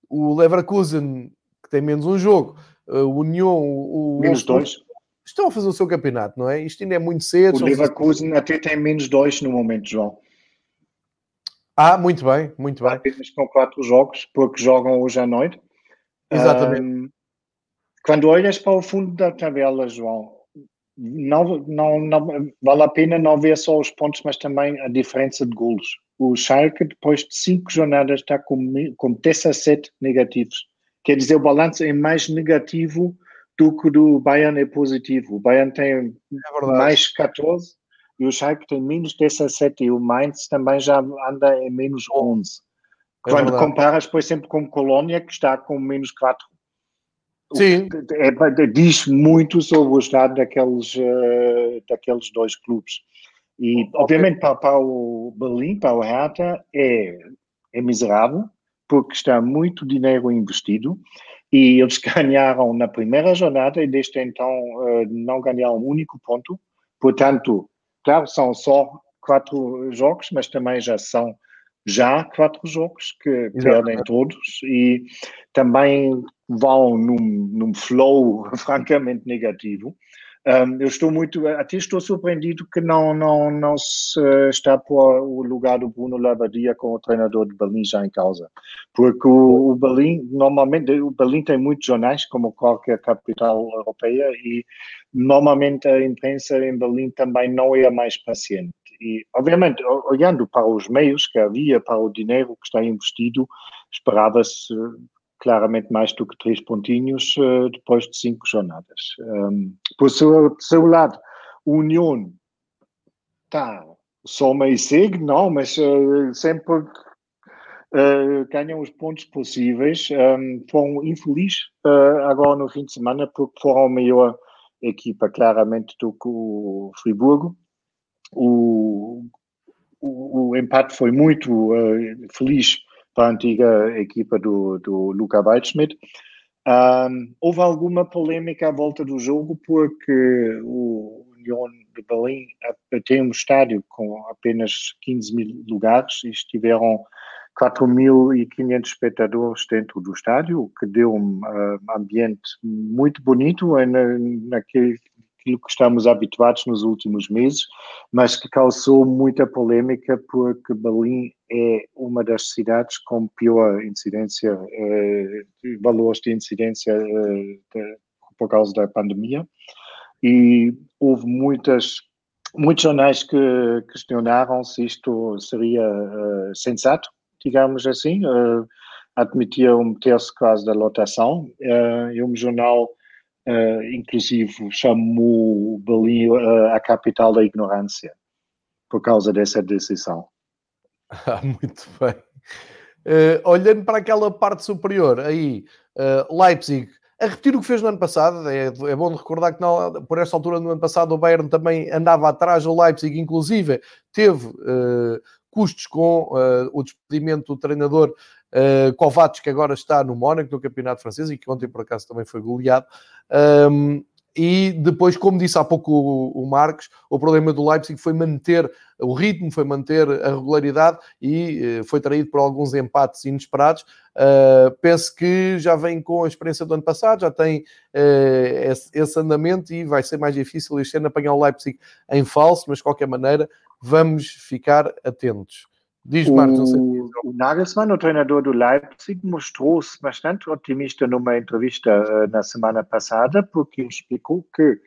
o Leverkusen, que tem menos um jogo, o Union, o, menos dois. Estão a fazer o seu campeonato, não é? Isto ainda é muito cedo. O Leverkusen fazer... até tem menos dois no momento, João. Ah, muito bem, muito bem. Apenas com quatro jogos, porque jogam hoje à noite. Exatamente. Um, quando olhas para o fundo da tabela, João, não, não, não, vale a pena não ver só os pontos, mas também a diferença de golos. O Schalke, depois de cinco jornadas, está com, com 17 negativos quer dizer, o balanço é mais negativo do que o do Bayern é positivo. O Bayern tem é mais 14 e o Schalke tem menos 17 e o Mainz também já anda em menos 11. É Quando comparas, por exemplo, com Colônia, que está com menos 4. Sim. É, é, diz muito sobre o estado daqueles, uh, daqueles dois clubes. E, obviamente, para, para o Berlim, para o Hertha, é, é miserável, porque está muito dinheiro investido e eles [laughs] ganharam na primeira jornada e desde então uh, não ganharam um único ponto. Portanto, claro, são só quatro jogos, mas também já são já quatro jogos que Exato. perdem todos e também vão num, num flow [laughs] francamente negativo. Um, eu estou muito, até estou surpreendido que não, não, não se está por o lugar do Bruno Lavadia como treinador de Berlim já em causa. Porque o, o Berlim, normalmente, o Berlim tem muitos jornais, como qualquer capital europeia, e normalmente a imprensa em Berlim também não é a mais paciente. E, obviamente, olhando para os meios que havia, para o dinheiro que está investido, esperava-se claramente mais do que três pontinhos uh, depois de cinco jornadas. Um, por seu, seu lado, o União está só meio cego, não, mas uh, sempre uh, ganham os pontos possíveis. Um, foram infelizes agora no fim de semana porque foram a melhor equipa claramente do que o Friburgo. O, o, o empate foi muito feliz para a antiga equipa do, do Luca Waldschmidt. Um, houve alguma polêmica à volta do jogo porque o União de Berlim tem um estádio com apenas 15 mil lugares e estiveram 4.500 espectadores dentro do estádio, o que deu um uh, ambiente muito bonito na, naquele aquilo que estamos habituados nos últimos meses, mas que causou muita polêmica porque Berlim é uma das cidades com pior incidência, eh, valores de incidência eh, de, por causa da pandemia. E houve muitas, muitos jornais que questionaram se isto seria uh, sensato, digamos assim. Uh, admitia um terço quase da lotação. Uh, e um jornal uh, inclusive chamou Berlim uh, a capital da ignorância por causa dessa decisão. [laughs] Ah, muito bem. Uh, olhando para aquela parte superior, aí, Leipzig, a repetir o que fez no ano passado, é, é bom recordar que não, por esta altura no ano passado o Bayern também andava atrás do Leipzig, inclusive teve custos com o despedimento do treinador Uh, que agora está no Mónaco, no Campeonato Francês, e que ontem por acaso também foi goleado. Um, e depois, como disse há pouco o, Marcos, o problema do Leipzig foi manter o ritmo, foi manter a regularidade e uh, foi traído por alguns empates inesperados. Uh, penso que já vem com a experiência do ano passado, já tem uh, esse, esse, andamento e vai ser mais difícil este ano apanhar o Leipzig em falso, mas de qualquer maneira vamos ficar atentos. Diz não sei. O, Nagelsmann, o treinador do Leipzig, mostrou-se bastante otimista numa entrevista uh, na semana passada, porque explicou que,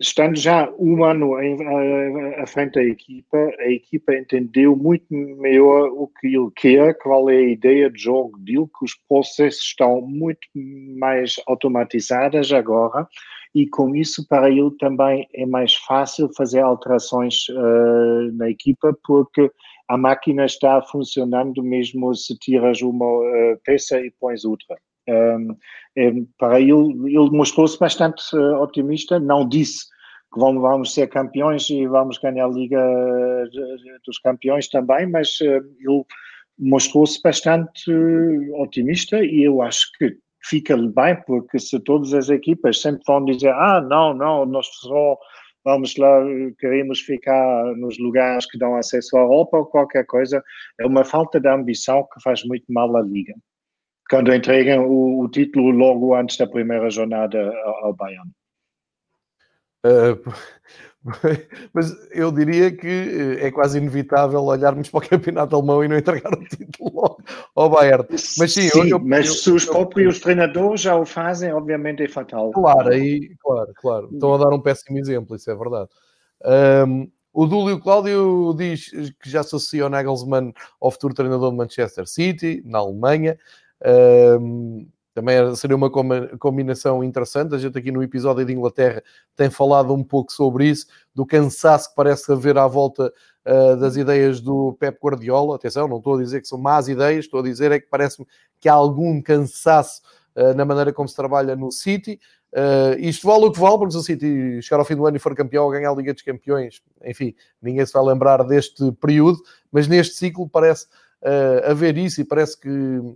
estando já um ano em, uh, à frente da equipa, a equipa entendeu muito melhor o que ele quer, qual é a ideia de jogo dele, que os processos estão muito mais automatizados agora e com isso para ele também é mais fácil fazer alterações uh, na equipa porque a máquina está funcionando mesmo se tiras uma uh, peça e pões outra. Um, é, para ele, ele mostrou-se bastante uh, otimista, não disse que vamos, vamos, ser campeões e vamos ganhar a Liga dos Campeões também, mas uh, ele mostrou-se bastante otimista e eu acho que fica-lhe bem, porque se todas as equipas sempre vão dizer ah, não, não, nós só vamos lá, queremos ficar nos lugares que dão acesso à Europa ou qualquer coisa, é uma falta de ambição que faz muito mal à Liga. Quando entregam o, o título logo antes da primeira jornada ao Bayern. Uh, [laughs] mas eu diria que eh, é quase inevitável olharmos para o campeonato alemão e não entregar o título ao Bayern. Mas sim, sim eu, eu, mas eu, se os próprios treinadores já o fazem, obviamente é fatal. Claro, aí, claro, claro. Estão a dar um péssimo exemplo, isso é verdade. Um, o Dúlio Cláudio diz que já associa o Nagelsmann ao futuro treinador de Manchester City, na Alemanha. Um, também seria uma combinação interessante. A gente aqui no episódio de Inglaterra tem falado um pouco sobre isso, do cansaço que parece haver à volta uh, das ideias do Pep Guardiola. Atenção, não estou a dizer que são más ideias, estou a dizer é que parece-me que há algum cansaço uh, na maneira como se trabalha no City. Uh, isto vale o que vale, porque se o City chegar ao fim do ano e for campeão ou ganhar a Liga dos Campeões, enfim, ninguém se vai lembrar deste período, mas neste ciclo parece uh, a ver isso e parece que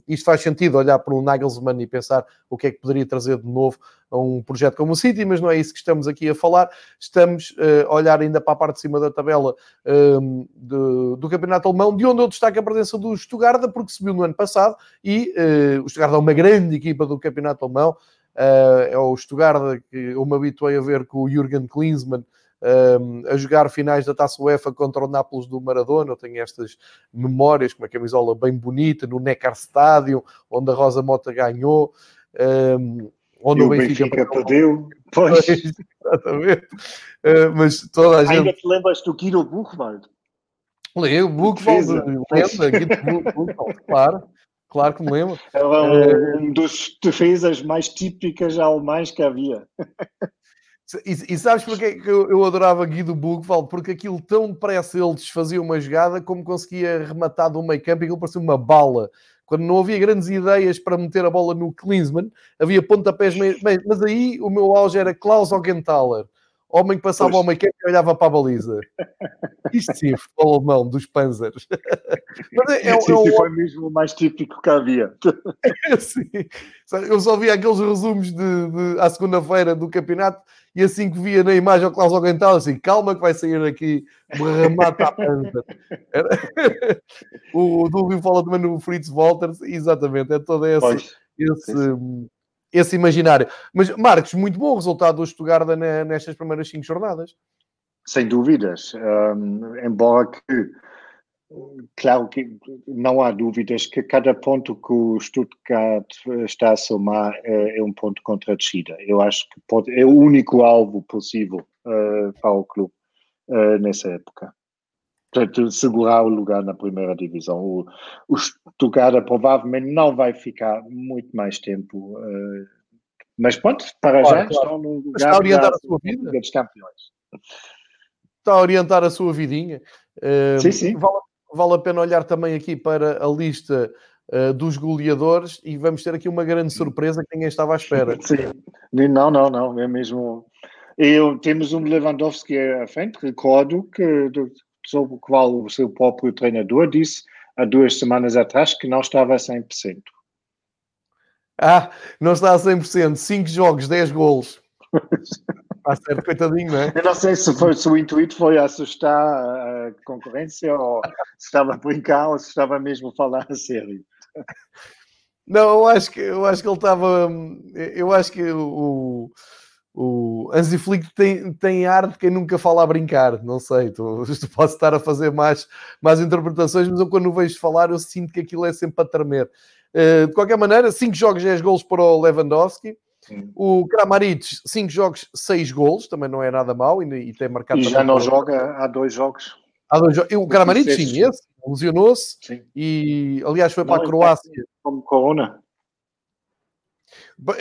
isto faz sentido olhar para o Nagelsmann e pensar o que é que poderia trazer de novo a um projeto como o City, mas não é isso que estamos aqui a falar. Estamos uh, a olhar ainda para a parte de cima da tabela um, do, do, Campeonato Alemão, de onde eu destaco a presença do Stuttgart, porque subiu no ano passado e uh, o Stuttgart é uma grande equipa do Campeonato Alemão. Uh, é o Stuttgart que eu me habituei a ver com o Jürgen Klinsmann um, a jogar finais da Taça UEFA contra o Nápoles do Maradona. Eu tenho estas memórias com uma camisola bem bonita no Neckar Stadium, onde a Rosa Mota ganhou. Um, onde e o Benfica, Benfica perdeu. Pois. [laughs] Exatamente. Uh, mas toda a gente... Ainda te lembras do Guido Buchwald? Lembro, Buchwald, lembra, Guido Buchwald, claro. Claro que me lembro. Era um, um dos defesas mais típicas alemães que havia. E, e, sabes porque que eu, eu adorava Guido Bugval? Porque aquilo tão depressa ele desfazia uma jogada como conseguia rematar do meio campo e aquilo parecia uma bala. Quando não havia grandes ideias para meter a bola no Klinsmann, havia pontapés, mas aí o meu auge era Klaus Augenthaler homem que passava pois. ao meio campo e olhava para a baliza. Isto sim, futebol alemão dos Panzers. Mas é, é, sim, é um... foi mesmo o mais típico que havia. [laughs] sim. Eu só via aqueles resumos de, de à segunda-feira do campeonato e assim que via na imagem o Klaus Augmental, assim, calma que vai sair aqui remata a panza. [laughs] O, Dúlio fala também no Fritz Walters, exatamente, é todo esse, pois. esse, esse imaginário. Mas, Marcos, muito bom o resultado do Stuttgart nestas primeiras cinco jornadas. Sem dúvidas. Um, embora que, claro que não há dúvidas que cada ponto que o Stuttgart está a somar é, é um ponto contra a descida. Eu acho que pode, é o único alvo possível uh, para o clube uh, nessa época portanto, segurar o lugar na primeira divisão. O, o Stuttgart provavelmente não vai ficar muito mais tempo, uh, mas pronto, para claro, já claro. estão no lugar está a orientar da, a sua vida. dos campeões. Está a orientar a sua vidinha. Uh, sim, sim. Vale, vale, a pena olhar também aqui para a lista uh, dos goleadores e vamos ter aqui uma grande surpresa que ninguém estava à espera. [laughs] Sim, não, não, não, é mesmo... Eu, temos um Lewandowski à frente, recordo que sobre o qual o seu próprio treinador disse há duas semanas atrás que não estava a 100%. Ah, não está a 100%. 5 jogos, 10 golos. [laughs] Está certo, coitadinho, não é? Eu não sei se, foi, se o intuito foi assustar a concorrência ou se estava a brincar ou se estava mesmo a falar a sério. Não, eu acho que, eu acho que ele estava. Eu acho que o, o Anzi Flick tem, tem ar de quem nunca fala a brincar, não sei, tu, [laughs] posso estar a fazer mais, mais interpretações, mas eu quando o vejo falar eu sinto que aquilo é sempre a tremer. Uh, de qualquer maneira, 5 jogos, 10 gols para o Lewandowski. Sim. O Kramaric, 5 jogos, 6 gols, também não é nada mau e, e tem marcado. E já não joga há dois jogos. Há dois jogos. O Kramaric, sim, esse, lesionou-se e aliás foi não, para a Croácia. Como Corona.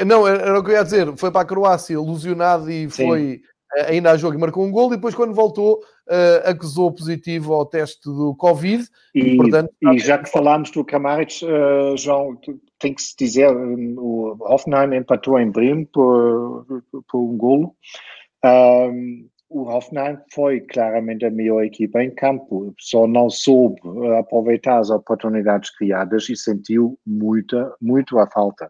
Não, era o que eu ia dizer. Foi para a Croácia ilusionado e Sim. foi eh, ainda a jogo e marcou um gol. E depois, quando voltou, uh, acusou positivo ao teste do Covid. E, e, portanto, e já que falámos do Kramaric, uh, João, tem que se dizer: o Hoffenheim empatou em Bremen por, por um golo. Um, o Hoffenheim foi claramente a melhor equipa em campo, só não soube aproveitar as oportunidades criadas e sentiu muita, muito a falta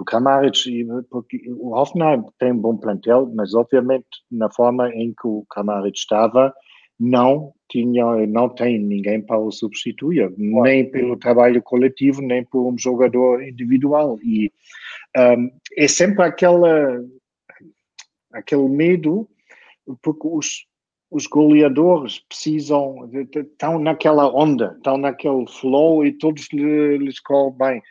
o Kramaric, porque o Hoffenheim tem um bom plantel, mas obviamente na forma em que o Kramaric estava, não tinha, não tem ninguém para o substituir, nem pelo trabalho coletivo, nem por um jogador individual. E um, é sempre aquela, aquele medo, porque os, os goleadores precisam, estão naquela onda, estão naquele flow e todos lhes corre bem.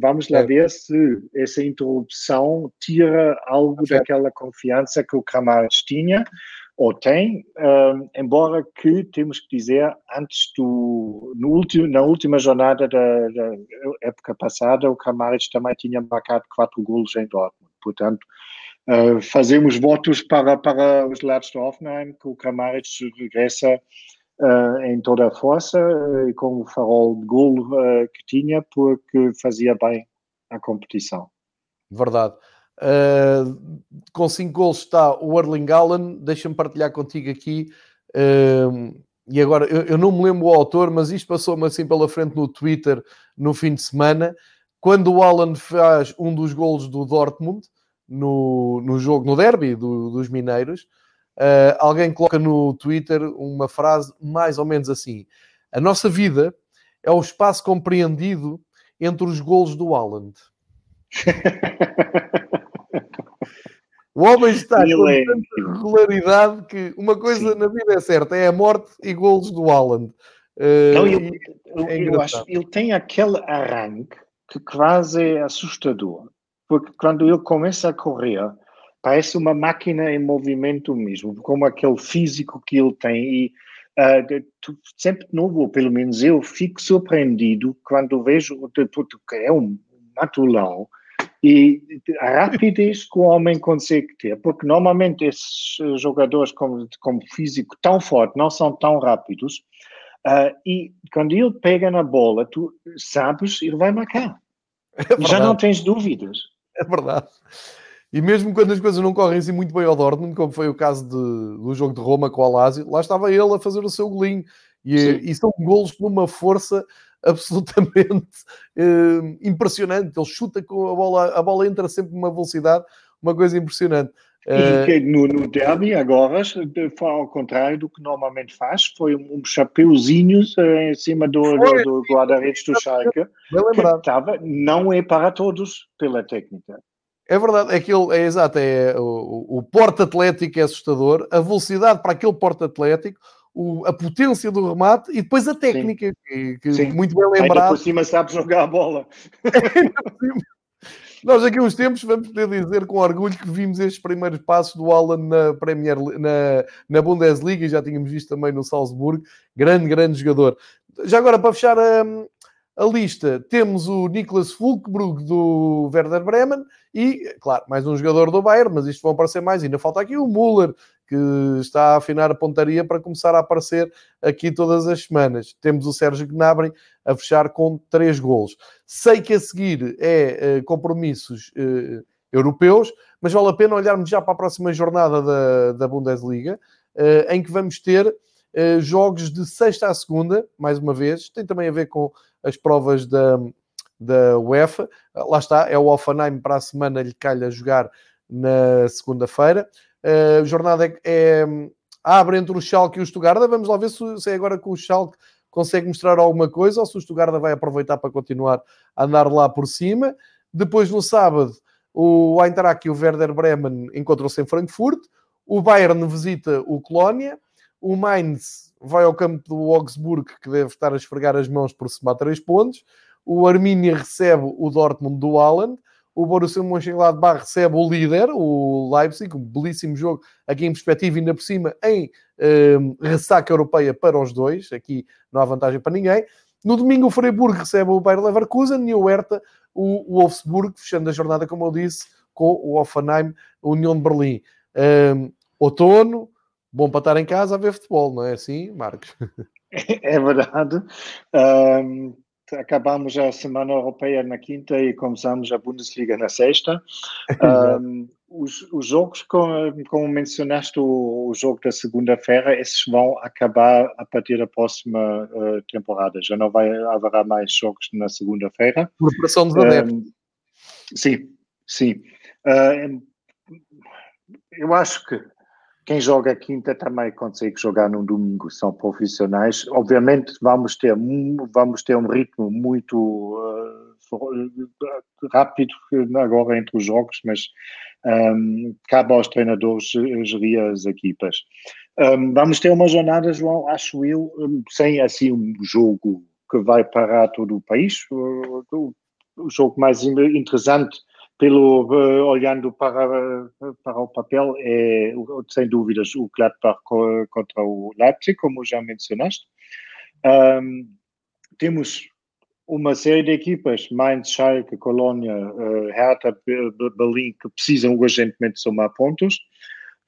Vamos lá é. ver se essa interrupção tira algo daquela confiança que o Kramaric tinha, ou tem, um, embora que temos que dizer, antes do, no último, na última jornada da, da época passada, o Kramaric também tinha marcado quatro golos em Dortmund. Portanto, uh, fazemos votos para, para os lados do Hoffenheim que o Kramaric regressa uh, em toda a força uh, e com o farol de golo que tinha, porque fazia bem a competição. Verdade. Uh, com 5 gols está o Erling Haaland. Deixa-me partilhar contigo aqui. Uh, e agora, eu, eu, não me lembro o autor, mas isto passou-me assim pela frente no Twitter no fim de semana. Quando o Haaland faz um dos gols do Dortmund no, no jogo, no derby do, dos Mineiros, uh, alguém coloca no Twitter uma frase mais ou menos assim: A nossa vida é o espaço compreendido entre os golos do Haaland. [laughs] O homem está com é tanta regularidade que uma coisa Sim. na vida é certa, é a morte e golos do Haaland. Uh, Não, ele, é eu acho ele tem aquele arranque que quase é assustador, porque quando ele começa a correr, parece uma máquina em movimento mesmo, como aquele físico que ele tem. E uh, sempre de novo, ou pelo menos eu, fico surpreendido quando vejo, que é um matulão, e a rapidez que o homem consegue ter, porque normalmente esses jogadores com, com físico tão forte não são tão rápidos, uh, e quando ele pega na bola, tu sabes, ele vai marcar. É Já não tens dúvidas. É verdade. E mesmo quando as coisas não correm assim muito bem ao Dortmund, como foi o caso de, do jogo de Roma com o Alásio, lá estava ele a fazer o seu golinho. E, e são golos com uma força [laughs] absolutamente uh, impressionante. Ele chuta com a bola, a bola entra sempre com uma velocidade, uma coisa impressionante. E no, no derby, agora, ao contrário do que normalmente faz, foi um chapeuzinho eh, em cima do, do, do guarda-redes do Schalke, que estava, não é para todos pela técnica. É verdade, é aquele, é exato, é o, o porte atlético é assustador, a velocidade para aquele porte atlético, o, a potência do remate e depois a técnica, Sim. que, que muito bem lembrado. Ainda por cima sabe jogar a bola. [laughs] Nós aqui uns tempos vamos poder dizer com orgulho que vimos estes primeiros passos do Alan na Premier na, na Bundesliga e já tínhamos visto também no Salzburgo. Grande, grande jogador. Já agora, para fechar a, a lista, temos o Niklas Fulkbrug do Werder Bremen e, claro, mais um jogador do Bayern, mas isto vão aparecer mais. Ainda falta aqui o Müller, que está a afinar a pontaria para começar a aparecer aqui todas as semanas. Temos o Sérgio Gnabry a fechar com três golos. Sei que a seguir é uh, compromissos uh, europeus, mas vale a pena olharmos já para a próxima jornada da, da Bundesliga, uh, em que vamos ter jogos de sexta a segunda, mais uma vez. Tem também a ver com as provas da, da UEFA. Lá está, é o Offenheim para a semana lhe calha jogar na segunda-feira. A jornada é, é, abre entre o Schalke e o Stuttgart. Vamos lá ver se, se é agora que o Schalke consegue mostrar alguma coisa ou se o Stuttgart vai aproveitar para continuar a andar lá por cima. Depois, no sábado, o Eintracht e o Werder Bremen encontram-se em Frankfurt. O Bayern visita o Colónia. O Mainz vai ao campo do Augsburg, que deve estar a esfregar as mãos por somar três pontos. O Arminia recebe o Dortmund do Haaland o Borussia Mönchengladbach recebe o líder, o Leipzig, um belíssimo jogo aqui em perspectiva, ainda por cima, em um, ressaca europeia para os dois, aqui não há vantagem para ninguém. No domingo o Freiburg recebe o Bayer Leverkusen e o Hertha o Wolfsburg, fechando a jornada, como eu disse, com o Offenheim, a União de Berlim. Um, outono, bom para estar em casa a ver futebol, não é assim, Marcos? [laughs] É verdade. Um, acabamos a Semana Europeia na quinta e começamos a Bundesliga na sexta. [laughs] um, os, os, jogos, como, como mencionaste, o, o, jogo da segunda-feira, esses vão acabar a partir da próxima uh, temporada. Já não vai haverá mais jogos na segunda-feira. Preparação dos adeptos. Um, sim, sim. Uh, eu acho que quem joga quinta também consegue jogar no domingo, são profissionais. Obviamente vamos ter, vamos ter um ritmo muito uh, rápido agora entre os jogos, mas um, cabe aos treinadores gerir as equipas. Um, vamos ter uma jornada, João, acho eu, sem assim um jogo que vai parar todo o país. O, o, o jogo mais interessante pelo olhando para para o papel é sem dúvidas o Gladbach contra o Leipzig como já mencionaste. Um, temos uma série de equipas Mainz, Schalke, Colônia, uh, Hertha, Berlim que precisam urgentemente somar pontos.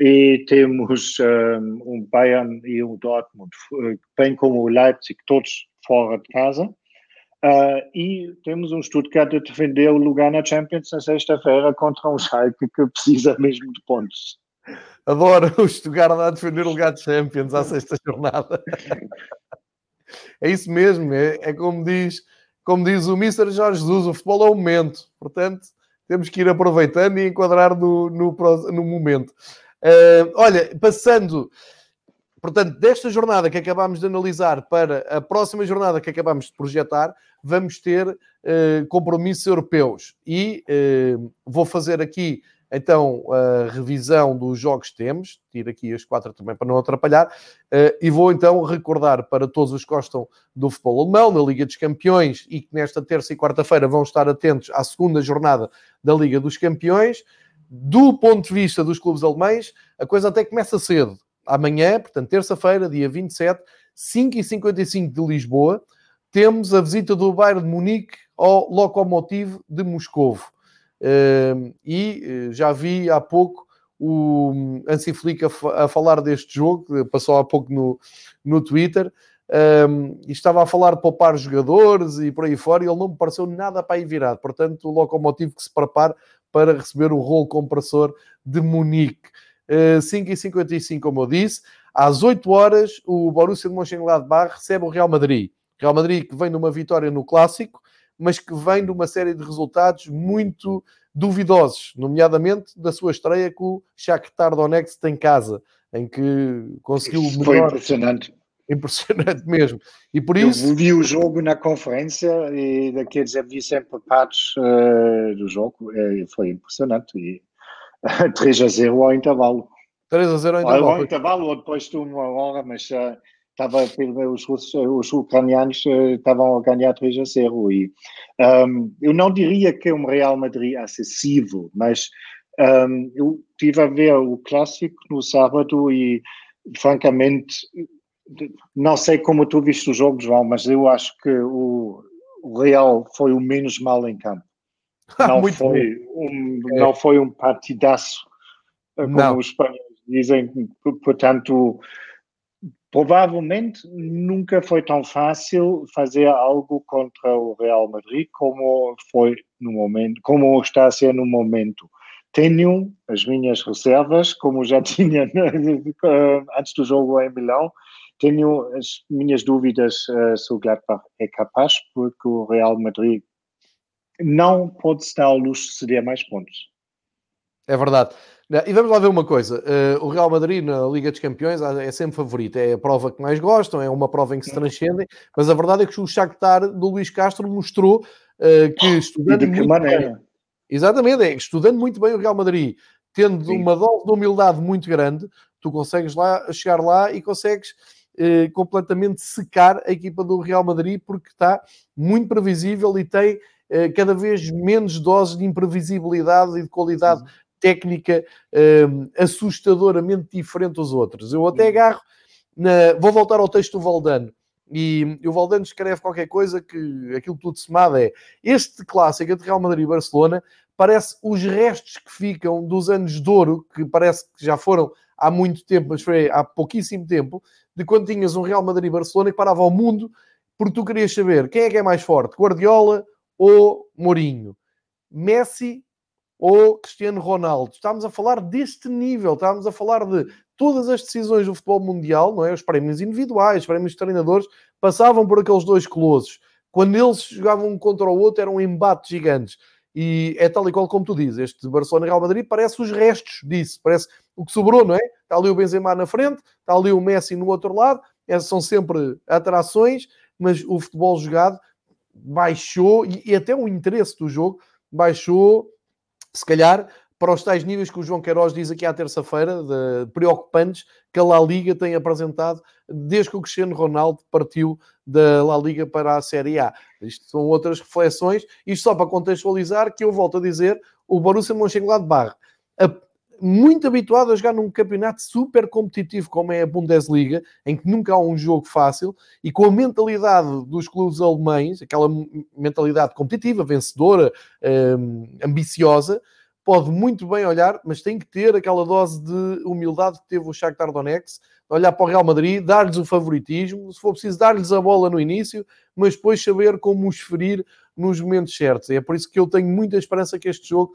E temos um, um Bayern e um Dortmund bem como o Leipzig todos fora de casa Uh, e temos um Stuttgart a defender o lugar na Champions na sexta-feira contra um Schalke que precisa mesmo de pontos. Adoro o Stuttgart a defender o lugar de Champions à sexta jornada. [laughs] é isso mesmo, é, é, como, diz, como diz o Mr. Jorge Jesus, o futebol é o momento, portanto temos que ir aproveitando e enquadrar no, no, no momento. Uh, olha, passando portanto, desta jornada que acabámos de analisar para a próxima jornada que acabámos de projetar, vamos ter uh, compromissos europeus. E uh, vou fazer aqui então a revisão dos jogos que temos, tiro aqui as quatro também para não atrapalhar, uh, e vou então recordar para todos os que gostam do futebol alemão, na Liga dos Campeões, e que nesta terça e quarta-feira vão estar atentos à segunda jornada da Liga dos Campeões. Do ponto de vista dos clubes alemães, a coisa até começa cedo. Amanhã, portanto, terça-feira, dia 27, 5h55 de Lisboa, temos a visita do Bayern de Munique ao Lokomotiv de Moscovo. Uh, e uh, já vi há pouco o Ansi Flick a, falar deste jogo, passou há pouco no, no Twitter, um, e estava a falar de poupar jogadores e por aí fora, e ele não me pareceu nada para aí virado. Portanto, o Lokomotiv que se prepara para receber o rolo compressor de Munique. Uh, 5h55, como eu disse. Às 8 horas, o Borussia de Mönchengladbach recebe o Real Madrid. Real Madrid que vem de uma vitória no Clássico, mas que vem de uma série de resultados muito duvidosos, nomeadamente da sua estreia com o Shakhtar Donetsk em casa, em que conseguiu o melhor... Foi impressionante. Impressionante mesmo. E por isso... Eu vi o jogo na conferência e daqueles vi sempre partes uh, do jogo. É, foi impressionante. E [laughs] 3 a 0 ao intervalo. 3 a 0 ao intervalo. Ao intervalo ou depois de uma hora, mas uh, estava os, russos, os ucranianos uh, estavam a ganhar 3 a 0 e um, eu não diria que é um Real Madrid acessível, mas um, eu tive a ver o clássico no sábado e francamente não sei como tu viste o jogo, João, mas eu acho que o Real foi o menos mal em campo. [laughs] Não, [laughs] foi um, é. não foi um partidaço, eh, como não. os espanhóis dizem, portanto, provavelmente nunca foi tão fácil fazer algo contra o Real Madrid como foi no momento, como está a ser no momento. Tenho as minhas reservas, como já [laughs] tinha eh, antes do jogo em Milão, tenho as minhas dúvidas uh, se o Gladbach é capaz, porque o Real Madrid não pode estar ao luxo de ceder mais pontos. É verdade. E vamos lá ver uma coisa. Uh, o Real Madrid na Liga dos Campeões é sempre favorito. É a prova que mais gostam, é uma prova em que se transcendem. Mas a verdade é que o Shakhtar do Luís Castro mostrou uh, que estudando de que muito maneira? Bem, exatamente, é, estudando muito bem o Real Madrid, tendo Sim. uma dose de humildade muito grande, tu consegues lá chegar lá e consegues uh, completamente secar a equipa do Real Madrid porque está muito previsível e tem cada vez menos doses de imprevisibilidade e de qualidade técnica um, assustadoramente diferente dos outros. Eu até agarro, na... vou voltar ao texto do Valdano, e o Valdano escreve qualquer coisa que aquilo tudo semado é este clássico de Real Madrid e Barcelona parece os restos que ficam dos anos de ouro, que parece que já foram há muito tempo, mas foi há pouquíssimo tempo, de quando tinhas um Real Madrid e Barcelona que parava ao mundo porque tu querias saber quem é que é mais forte, Guardiola ou Mourinho. Messi ou Cristiano Ronaldo. Estamos a falar deste nível, estamos a falar de todas as decisões do futebol mundial, não é? Os prémios individuais, os prémios de treinadores, passavam por aqueles dois colossos. Quando eles jogavam um contra o outro, eram embates gigantes. E é tal e qual como tu dizes, este Barcelona e Real Madrid parece os restos disso, parece o que sobrou, não é? Está ali o Benzema na frente, está ali o Messi no outro lado, essas são sempre atrações, mas o futebol jogado baixou, e até o interesse do jogo baixou se calhar para os tais níveis que o João Queiroz diz aqui à terça-feira, preocupantes, que a La Liga tem apresentado desde que o Cristiano Ronaldo partiu da La Liga para a Série A. Isto são outras reflexões. Isto só para contextualizar que eu volto a dizer, o Borussia Mönchengladbach, muito habituado a jogar num campeonato super competitivo como é a Bundesliga, em que nunca há um jogo fácil, e com a mentalidade dos clubes alemães, aquela mentalidade competitiva, vencedora, hum, ambiciosa, pode muito bem olhar, mas tem que ter aquela dose de humildade que teve o Shakhtar Donetsk, olhar para o Real Madrid, dar-lhes o favoritismo, se for preciso dar-lhes a bola no início, mas depois saber como os ferir nos momentos certos. É por isso que eu tenho muita esperança que este jogo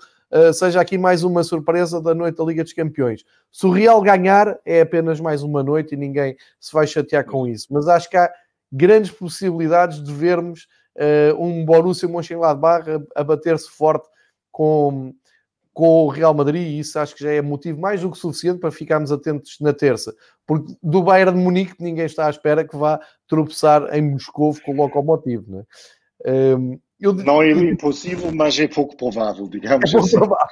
seja aqui mais uma surpresa da noite da Liga dos Campeões. Se o Real ganhar, é apenas mais uma noite e ninguém se vai chatear com isso. Mas acho que há grandes possibilidades de vermos uh, um Borussia Mönchengladbach a, bater-se forte com com o Real Madrid, e isso acho que já é motivo mais do que suficiente para ficarmos atentos na terça. Porque do Bayern de Munique ninguém está à espera que vá tropeçar em Moscou com o Lokomotiv. Não, é? um, eu, não é impossível, mas é pouco provável, digamos é pouco assim. Provável.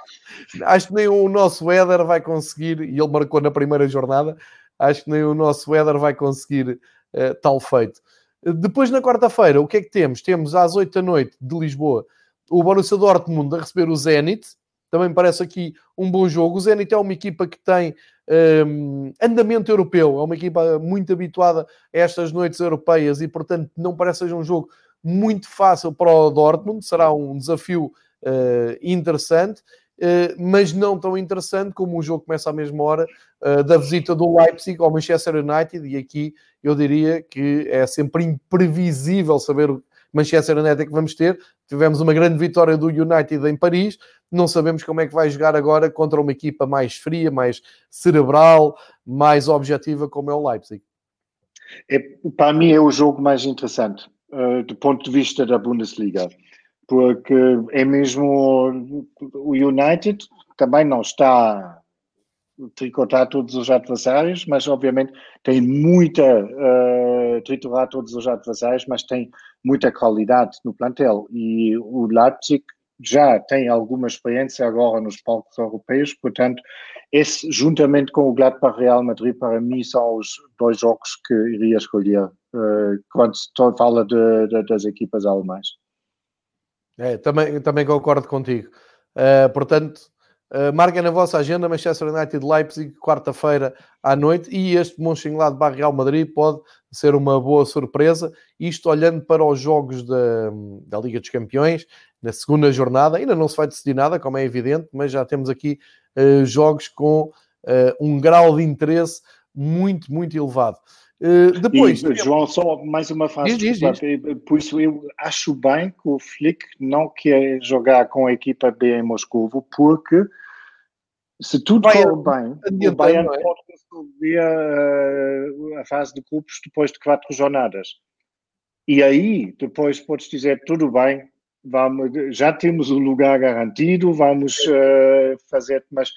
Acho que nem o nosso Éder vai conseguir, e ele marcou na primeira jornada, acho que nem o nosso Éder vai conseguir uh, tal feito. Depois, na quarta-feira, o que é que temos? Temos às 8 da noite de Lisboa o Borussia Dortmund a receber o Zenit, também me parece aqui um bom jogo. O Zenit é uma equipa que tem um, andamento europeu, é uma equipa muito habituada a estas noites europeias e, portanto, não parece ser um jogo muito fácil para o Dortmund. Será um desafio uh, interessante. Uh, mas não tão interessante como o jogo começa à mesma hora uh, da visita do Leipzig ao Manchester United, e aqui eu diria que é sempre imprevisível saber o Manchester United que vamos ter. Tivemos uma grande vitória do United em Paris, não sabemos como é que vai jogar agora contra uma equipa mais fria, mais cerebral, mais objetiva como é o Leipzig. É, para mim é o jogo mais interessante uh, do ponto de vista da Bundesliga, porque é mesmo o United também não está tricotar todos os adversários, mas obviamente tem muita uh, triturar todos os adversários, mas tem muita qualidade no plantel. E o Leipzig já tem alguma experiência agora nos palcos europeus, portanto, esse, juntamente com o Gladbach Real Madrid, para mim, são os dois jogos que iria escolher uh, quando se fala de, de, das equipas alemãs. É, também, também concordo contigo. Uh, portanto, uh, na vossa agenda Manchester United Leipzig, quarta-feira à noite, e este Mönchengladbach Real Madrid pode ser uma boa surpresa. Isto olhando para os jogos da, da Liga dos Campeões, na segunda jornada. Ainda não se vai decidir nada, como é evidente, mas já temos aqui uh, jogos com uh, um grau de interesse muito, muito elevado. Depois, e, João, só mais uma frase. Diz, diz, diz. Por isso eu acho bem que o Flick não quer jogar com a equipa B em Moscou, porque se tudo for bem, o Bayern é? pode resolver a, a fase de grupos depois de quatro jornadas. E aí, depois podes dizer, tudo bem, vamos, já temos o lugar garantido, vamos uh, fazer, mas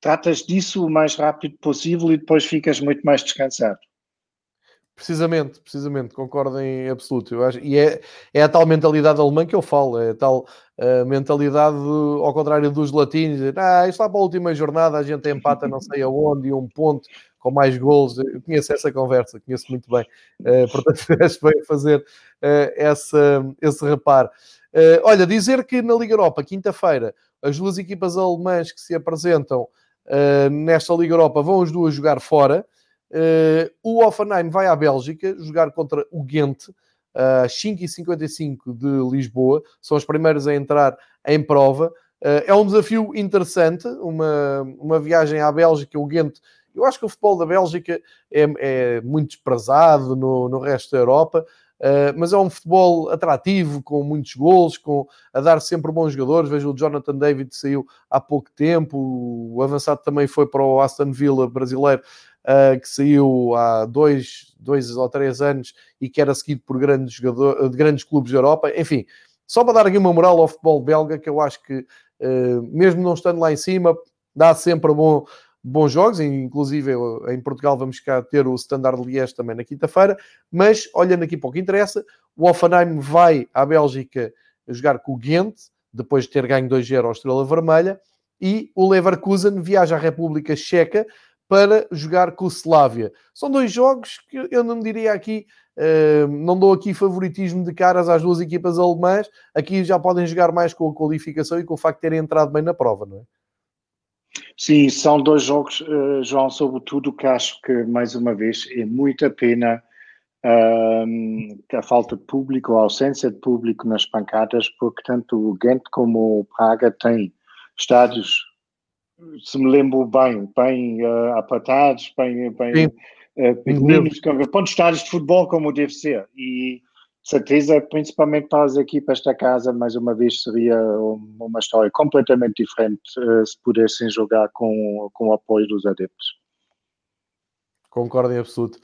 tratas disso o mais rápido possível e depois ficas muito mais descansado. Precisamente, precisamente, concordo em absoluto. Eu acho, e é, é a tal mentalidade alemã que eu falo, é a tal uh, mentalidade, do, ao contrário dos latinos, ah, isto lá para a última jornada a gente empata não sei aonde, um ponto com mais gols. Eu conheço essa conversa, conheço muito bem. Uh, [laughs] portanto, acho bem fazer uh, essa, esse reparo. Uh, olha, dizer que na Liga Europa, quinta-feira, as duas equipas alemãs que se apresentam nesta Liga Europa vão as duas jogar fora. Uh, o Offenheim vai à Bélgica jogar contra o Ghent, às 5h55 de Lisboa. São os primeiros a entrar em prova. é um desafio interessante, uma, uma viagem à Bélgica. O Ghent eu acho que o futebol da Bélgica é, é muito desprezado no, no resto da Europa. Uh, mas é um futebol atrativo, com muitos gols, com, a dar sempre bons jogadores. Vejo o Jonathan David saiu há pouco tempo, o avançado também foi para o Aston Villa brasileiro, uh, que saiu há dois, dois ou três anos e que era seguido por grandes, jogadores, grandes clubes da Europa. Enfim, só para dar aqui uma moral ao futebol belga, que eu acho que, uh, mesmo não estando lá em cima, dá sempre bom bons jogos, inclusive em Portugal vamos cá ter o Standard Liège também na quinta-feira, mas olhando aqui para o que interessa, o Offenheim vai à Bélgica jogar com o Ghent, depois de ter ganho 2-0 ao Estrela Vermelha, e o Leverkusen viaja à República Checa para jogar com o Slavia. São dois jogos que eu não diria aqui, uh, não dou aqui favoritismo de caras às duas equipas alemãs, aqui já podem jogar mais com a qualificação e com o facto de terem entrado bem na prova, não é? Sim, são dois jogos, uh, João, sobretudo que acho que, mais uma vez, é muita pena uh, a falta de público, a ausência de público nas pancadas, porque tanto o Ghent como o Praga têm estádios se me lembro bem, bem uh, apartados, bem, bem uh, pequeninos, pontos estádios de futebol como deve ser. E certeza, principalmente para as equipas da casa, mais uma vez seria uma história completamente diferente uh, se pudessem jogar com, com o apoio dos adeptos. Concordo em absoluto.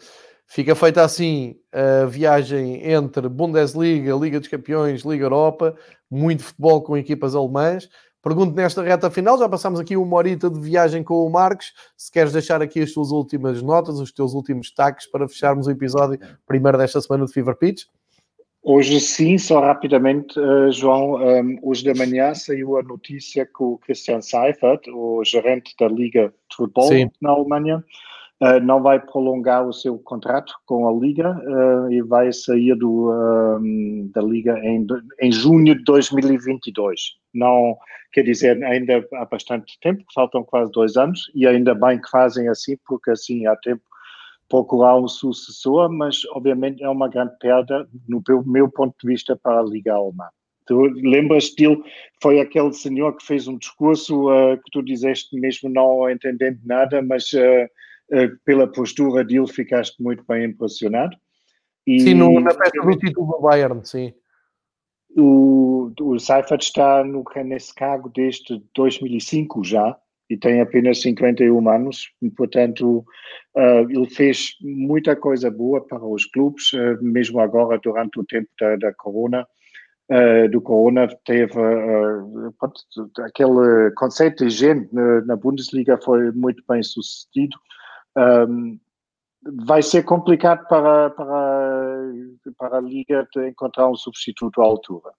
Fica feita assim a viagem entre Bundesliga, Liga dos Campeões, Liga Europa, muito futebol com equipas alemãs. Pergunto nesta reta final, já passamos aqui uma horita de viagem com o Marcos, se queres deixar aqui as tuas últimas notas, os teus últimos destaques para fecharmos o episódio primeiro desta semana de Fever Pitch. Hoje sim, só rapidamente, uh, João, ehm, hoje de manhã saiu a notícia que o Christian Seifert, o gerente da Liga de Futebol sim. na Alemanha, uh, não vai prolongar o seu contrato com a Liga uh, e vai sair do, ehm, da Liga em, em junho de 2022. Não, quer dizer, ainda há bastante tempo, faltam quase dois anos, e ainda bem que fazem assim, porque assim há tempo procurar um sucessor, mas obviamente é uma grande perda, no meu ponto de vista, para a Liga Alemã. Tu lembras dele? Foi aquele senhor que fez um discurso uh, que tu dizeste mesmo não entendendo nada, mas pela postura dele ficaste muito bem impressionado. E, sim, no, na festa do título do Bayern, sim. O, o Seifert está no, nesse cargo desde 2005 já e tem apenas 51 anos, portanto uh, ele fez muita coisa boa para os clubes, uh, mesmo agora durante o tempo da, da Corona. Uh, do Corona teve aquele conceito de higiene na, na, Bundesliga foi muito bem sucedido. Um, vai ser complicado para, para, para a Liga encontrar um substituto à altura.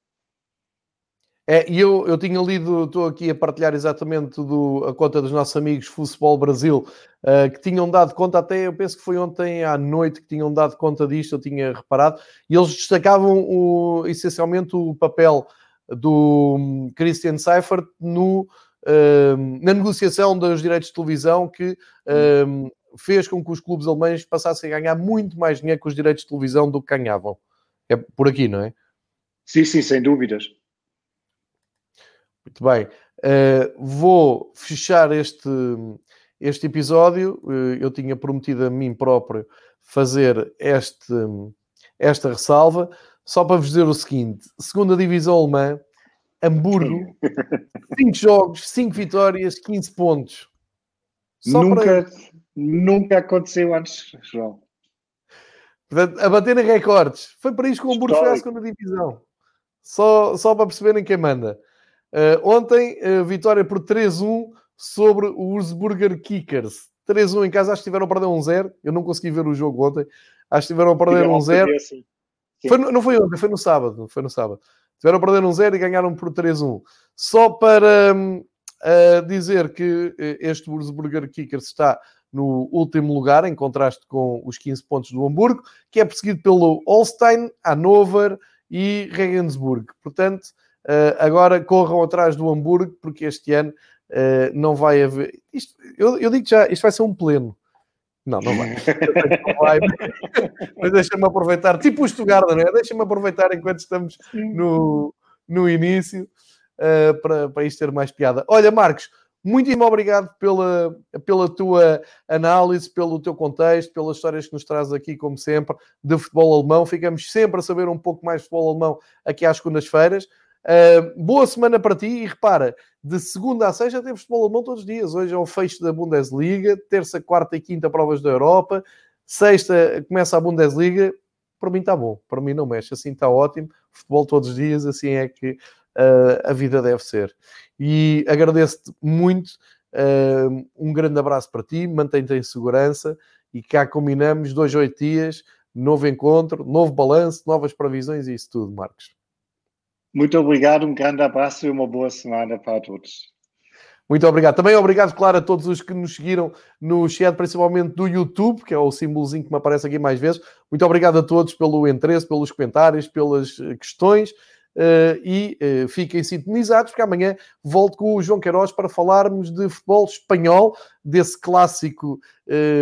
É, e eu, eu tinha lido, estou aqui a partilhar exatamente do, a conta dos nossos amigos Futebol Brasil, uh, que tinham dado conta, até eu penso que foi ontem à noite que tinham dado conta disto, eu tinha reparado, e eles destacavam o, essencialmente o papel do hum, Christian Seifert no, uh, na negociação dos direitos de televisão que uh, fez com que os clubes alemães passassem a ganhar muito mais dinheiro com os direitos de televisão do que ganhavam. É por aqui, não é? Sim, sim, sem dúvidas. Muito bem. Uh, vou fechar este, este episódio. Uh, eu tinha prometido a mim próprio fazer este, esta ressalva, só para vos dizer o seguinte: segunda divisão alemã, Hamburgo, [laughs] 5 jogos, 5 vitórias, 15 pontos. Só nunca, para... nunca aconteceu antes, João. Portanto, a bater em recordes. Foi para isso que o Hamburgo foi à segunda divisão. Só, só para perceberem quem manda. Uh, ontem, uh, vitória por 3-1 sobre o Wurzburger Kickers. 3-1 em casa, acho que tiveram a perder 1-0. Eu não consegui ver o jogo ontem. Acho que tiveram a perder 1-0. Assim. Foi, não foi ontem, foi no sábado. Foi no sábado. Tiveram a perder 1-0 e ganharam por 3-1. Só para uh, dizer que este Wurzburger Kickers está no último lugar, em contraste com os 15 pontos do Hamburgo, que é perseguido pelo Holstein, Hannover e Regensburg. Portanto, Uh, agora corram atrás do Hamburgo, porque este ano uh, não vai haver. Isto, eu, eu digo já, isto vai ser um pleno. Não, não vai. [laughs] não vai. Mas deixa-me aproveitar, tipo o Stuttgart, não é? Deixa-me aproveitar enquanto estamos no, no início uh, para, para isto ter mais piada. Olha, Marcos, muitíssimo obrigado pela, pela tua análise, pelo teu contexto, pelas histórias que nos traz aqui, como sempre, de futebol alemão. Ficamos sempre a saber um pouco mais de futebol alemão aqui às segundas-feiras. Uh, boa semana para ti e repara, de segunda a sexta temos futebol alemão todos os dias. Hoje é o fecho da Bundesliga, terça, quarta e quinta provas da Europa, sexta começa a Bundesliga. Para mim está bom, para mim não mexe, assim está ótimo. Futebol todos os dias, assim é que a vida deve ser. E agradeço-te muito. Uh, um grande abraço para ti, mantém-te em segurança e cá combinamos dois, oito dias, novo encontro, novo balanço, novas previsões e isso tudo, Marcos. Muito obrigado, um grande abraço e uma boa semana para todos. Muito obrigado. Também obrigado, claro, a todos os que nos seguiram no chat, principalmente do YouTube, que é o símbolozinho que me aparece aqui mais vezes. Muito obrigado a todos pelo interesse, pelos comentários, pelas eh, questões. Uh, e uh, fiquem sintonizados, porque amanhã volto com o João Queiroz para falarmos de futebol espanhol, desse clássico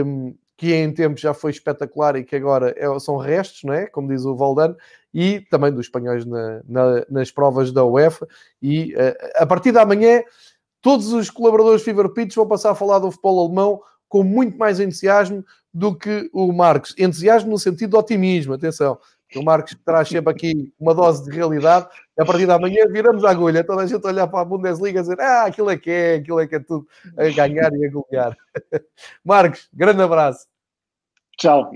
um, que em tempos já foi espetacular e que agora é, são restos, não é? Como diz o Valdano, e também dos espanhóis na, na, nas provas da UEFA. E uh, a partir da manhã todos os colaboradores Fever Pitch vão passar a falar do futebol alemão com muito mais entusiasmo do que o Marcos. Entusiasmo no sentido de otimismo, atenção. O Marcos traz sempre aqui uma dose de realidade. A partir da manhã viramos a agulha. Toda a gente olhar para a Bundesliga e dizer ah, aquilo é que é, aquilo é que é tudo a ganhar e a golear. [laughs] Marcos, grande abraço. Tchau.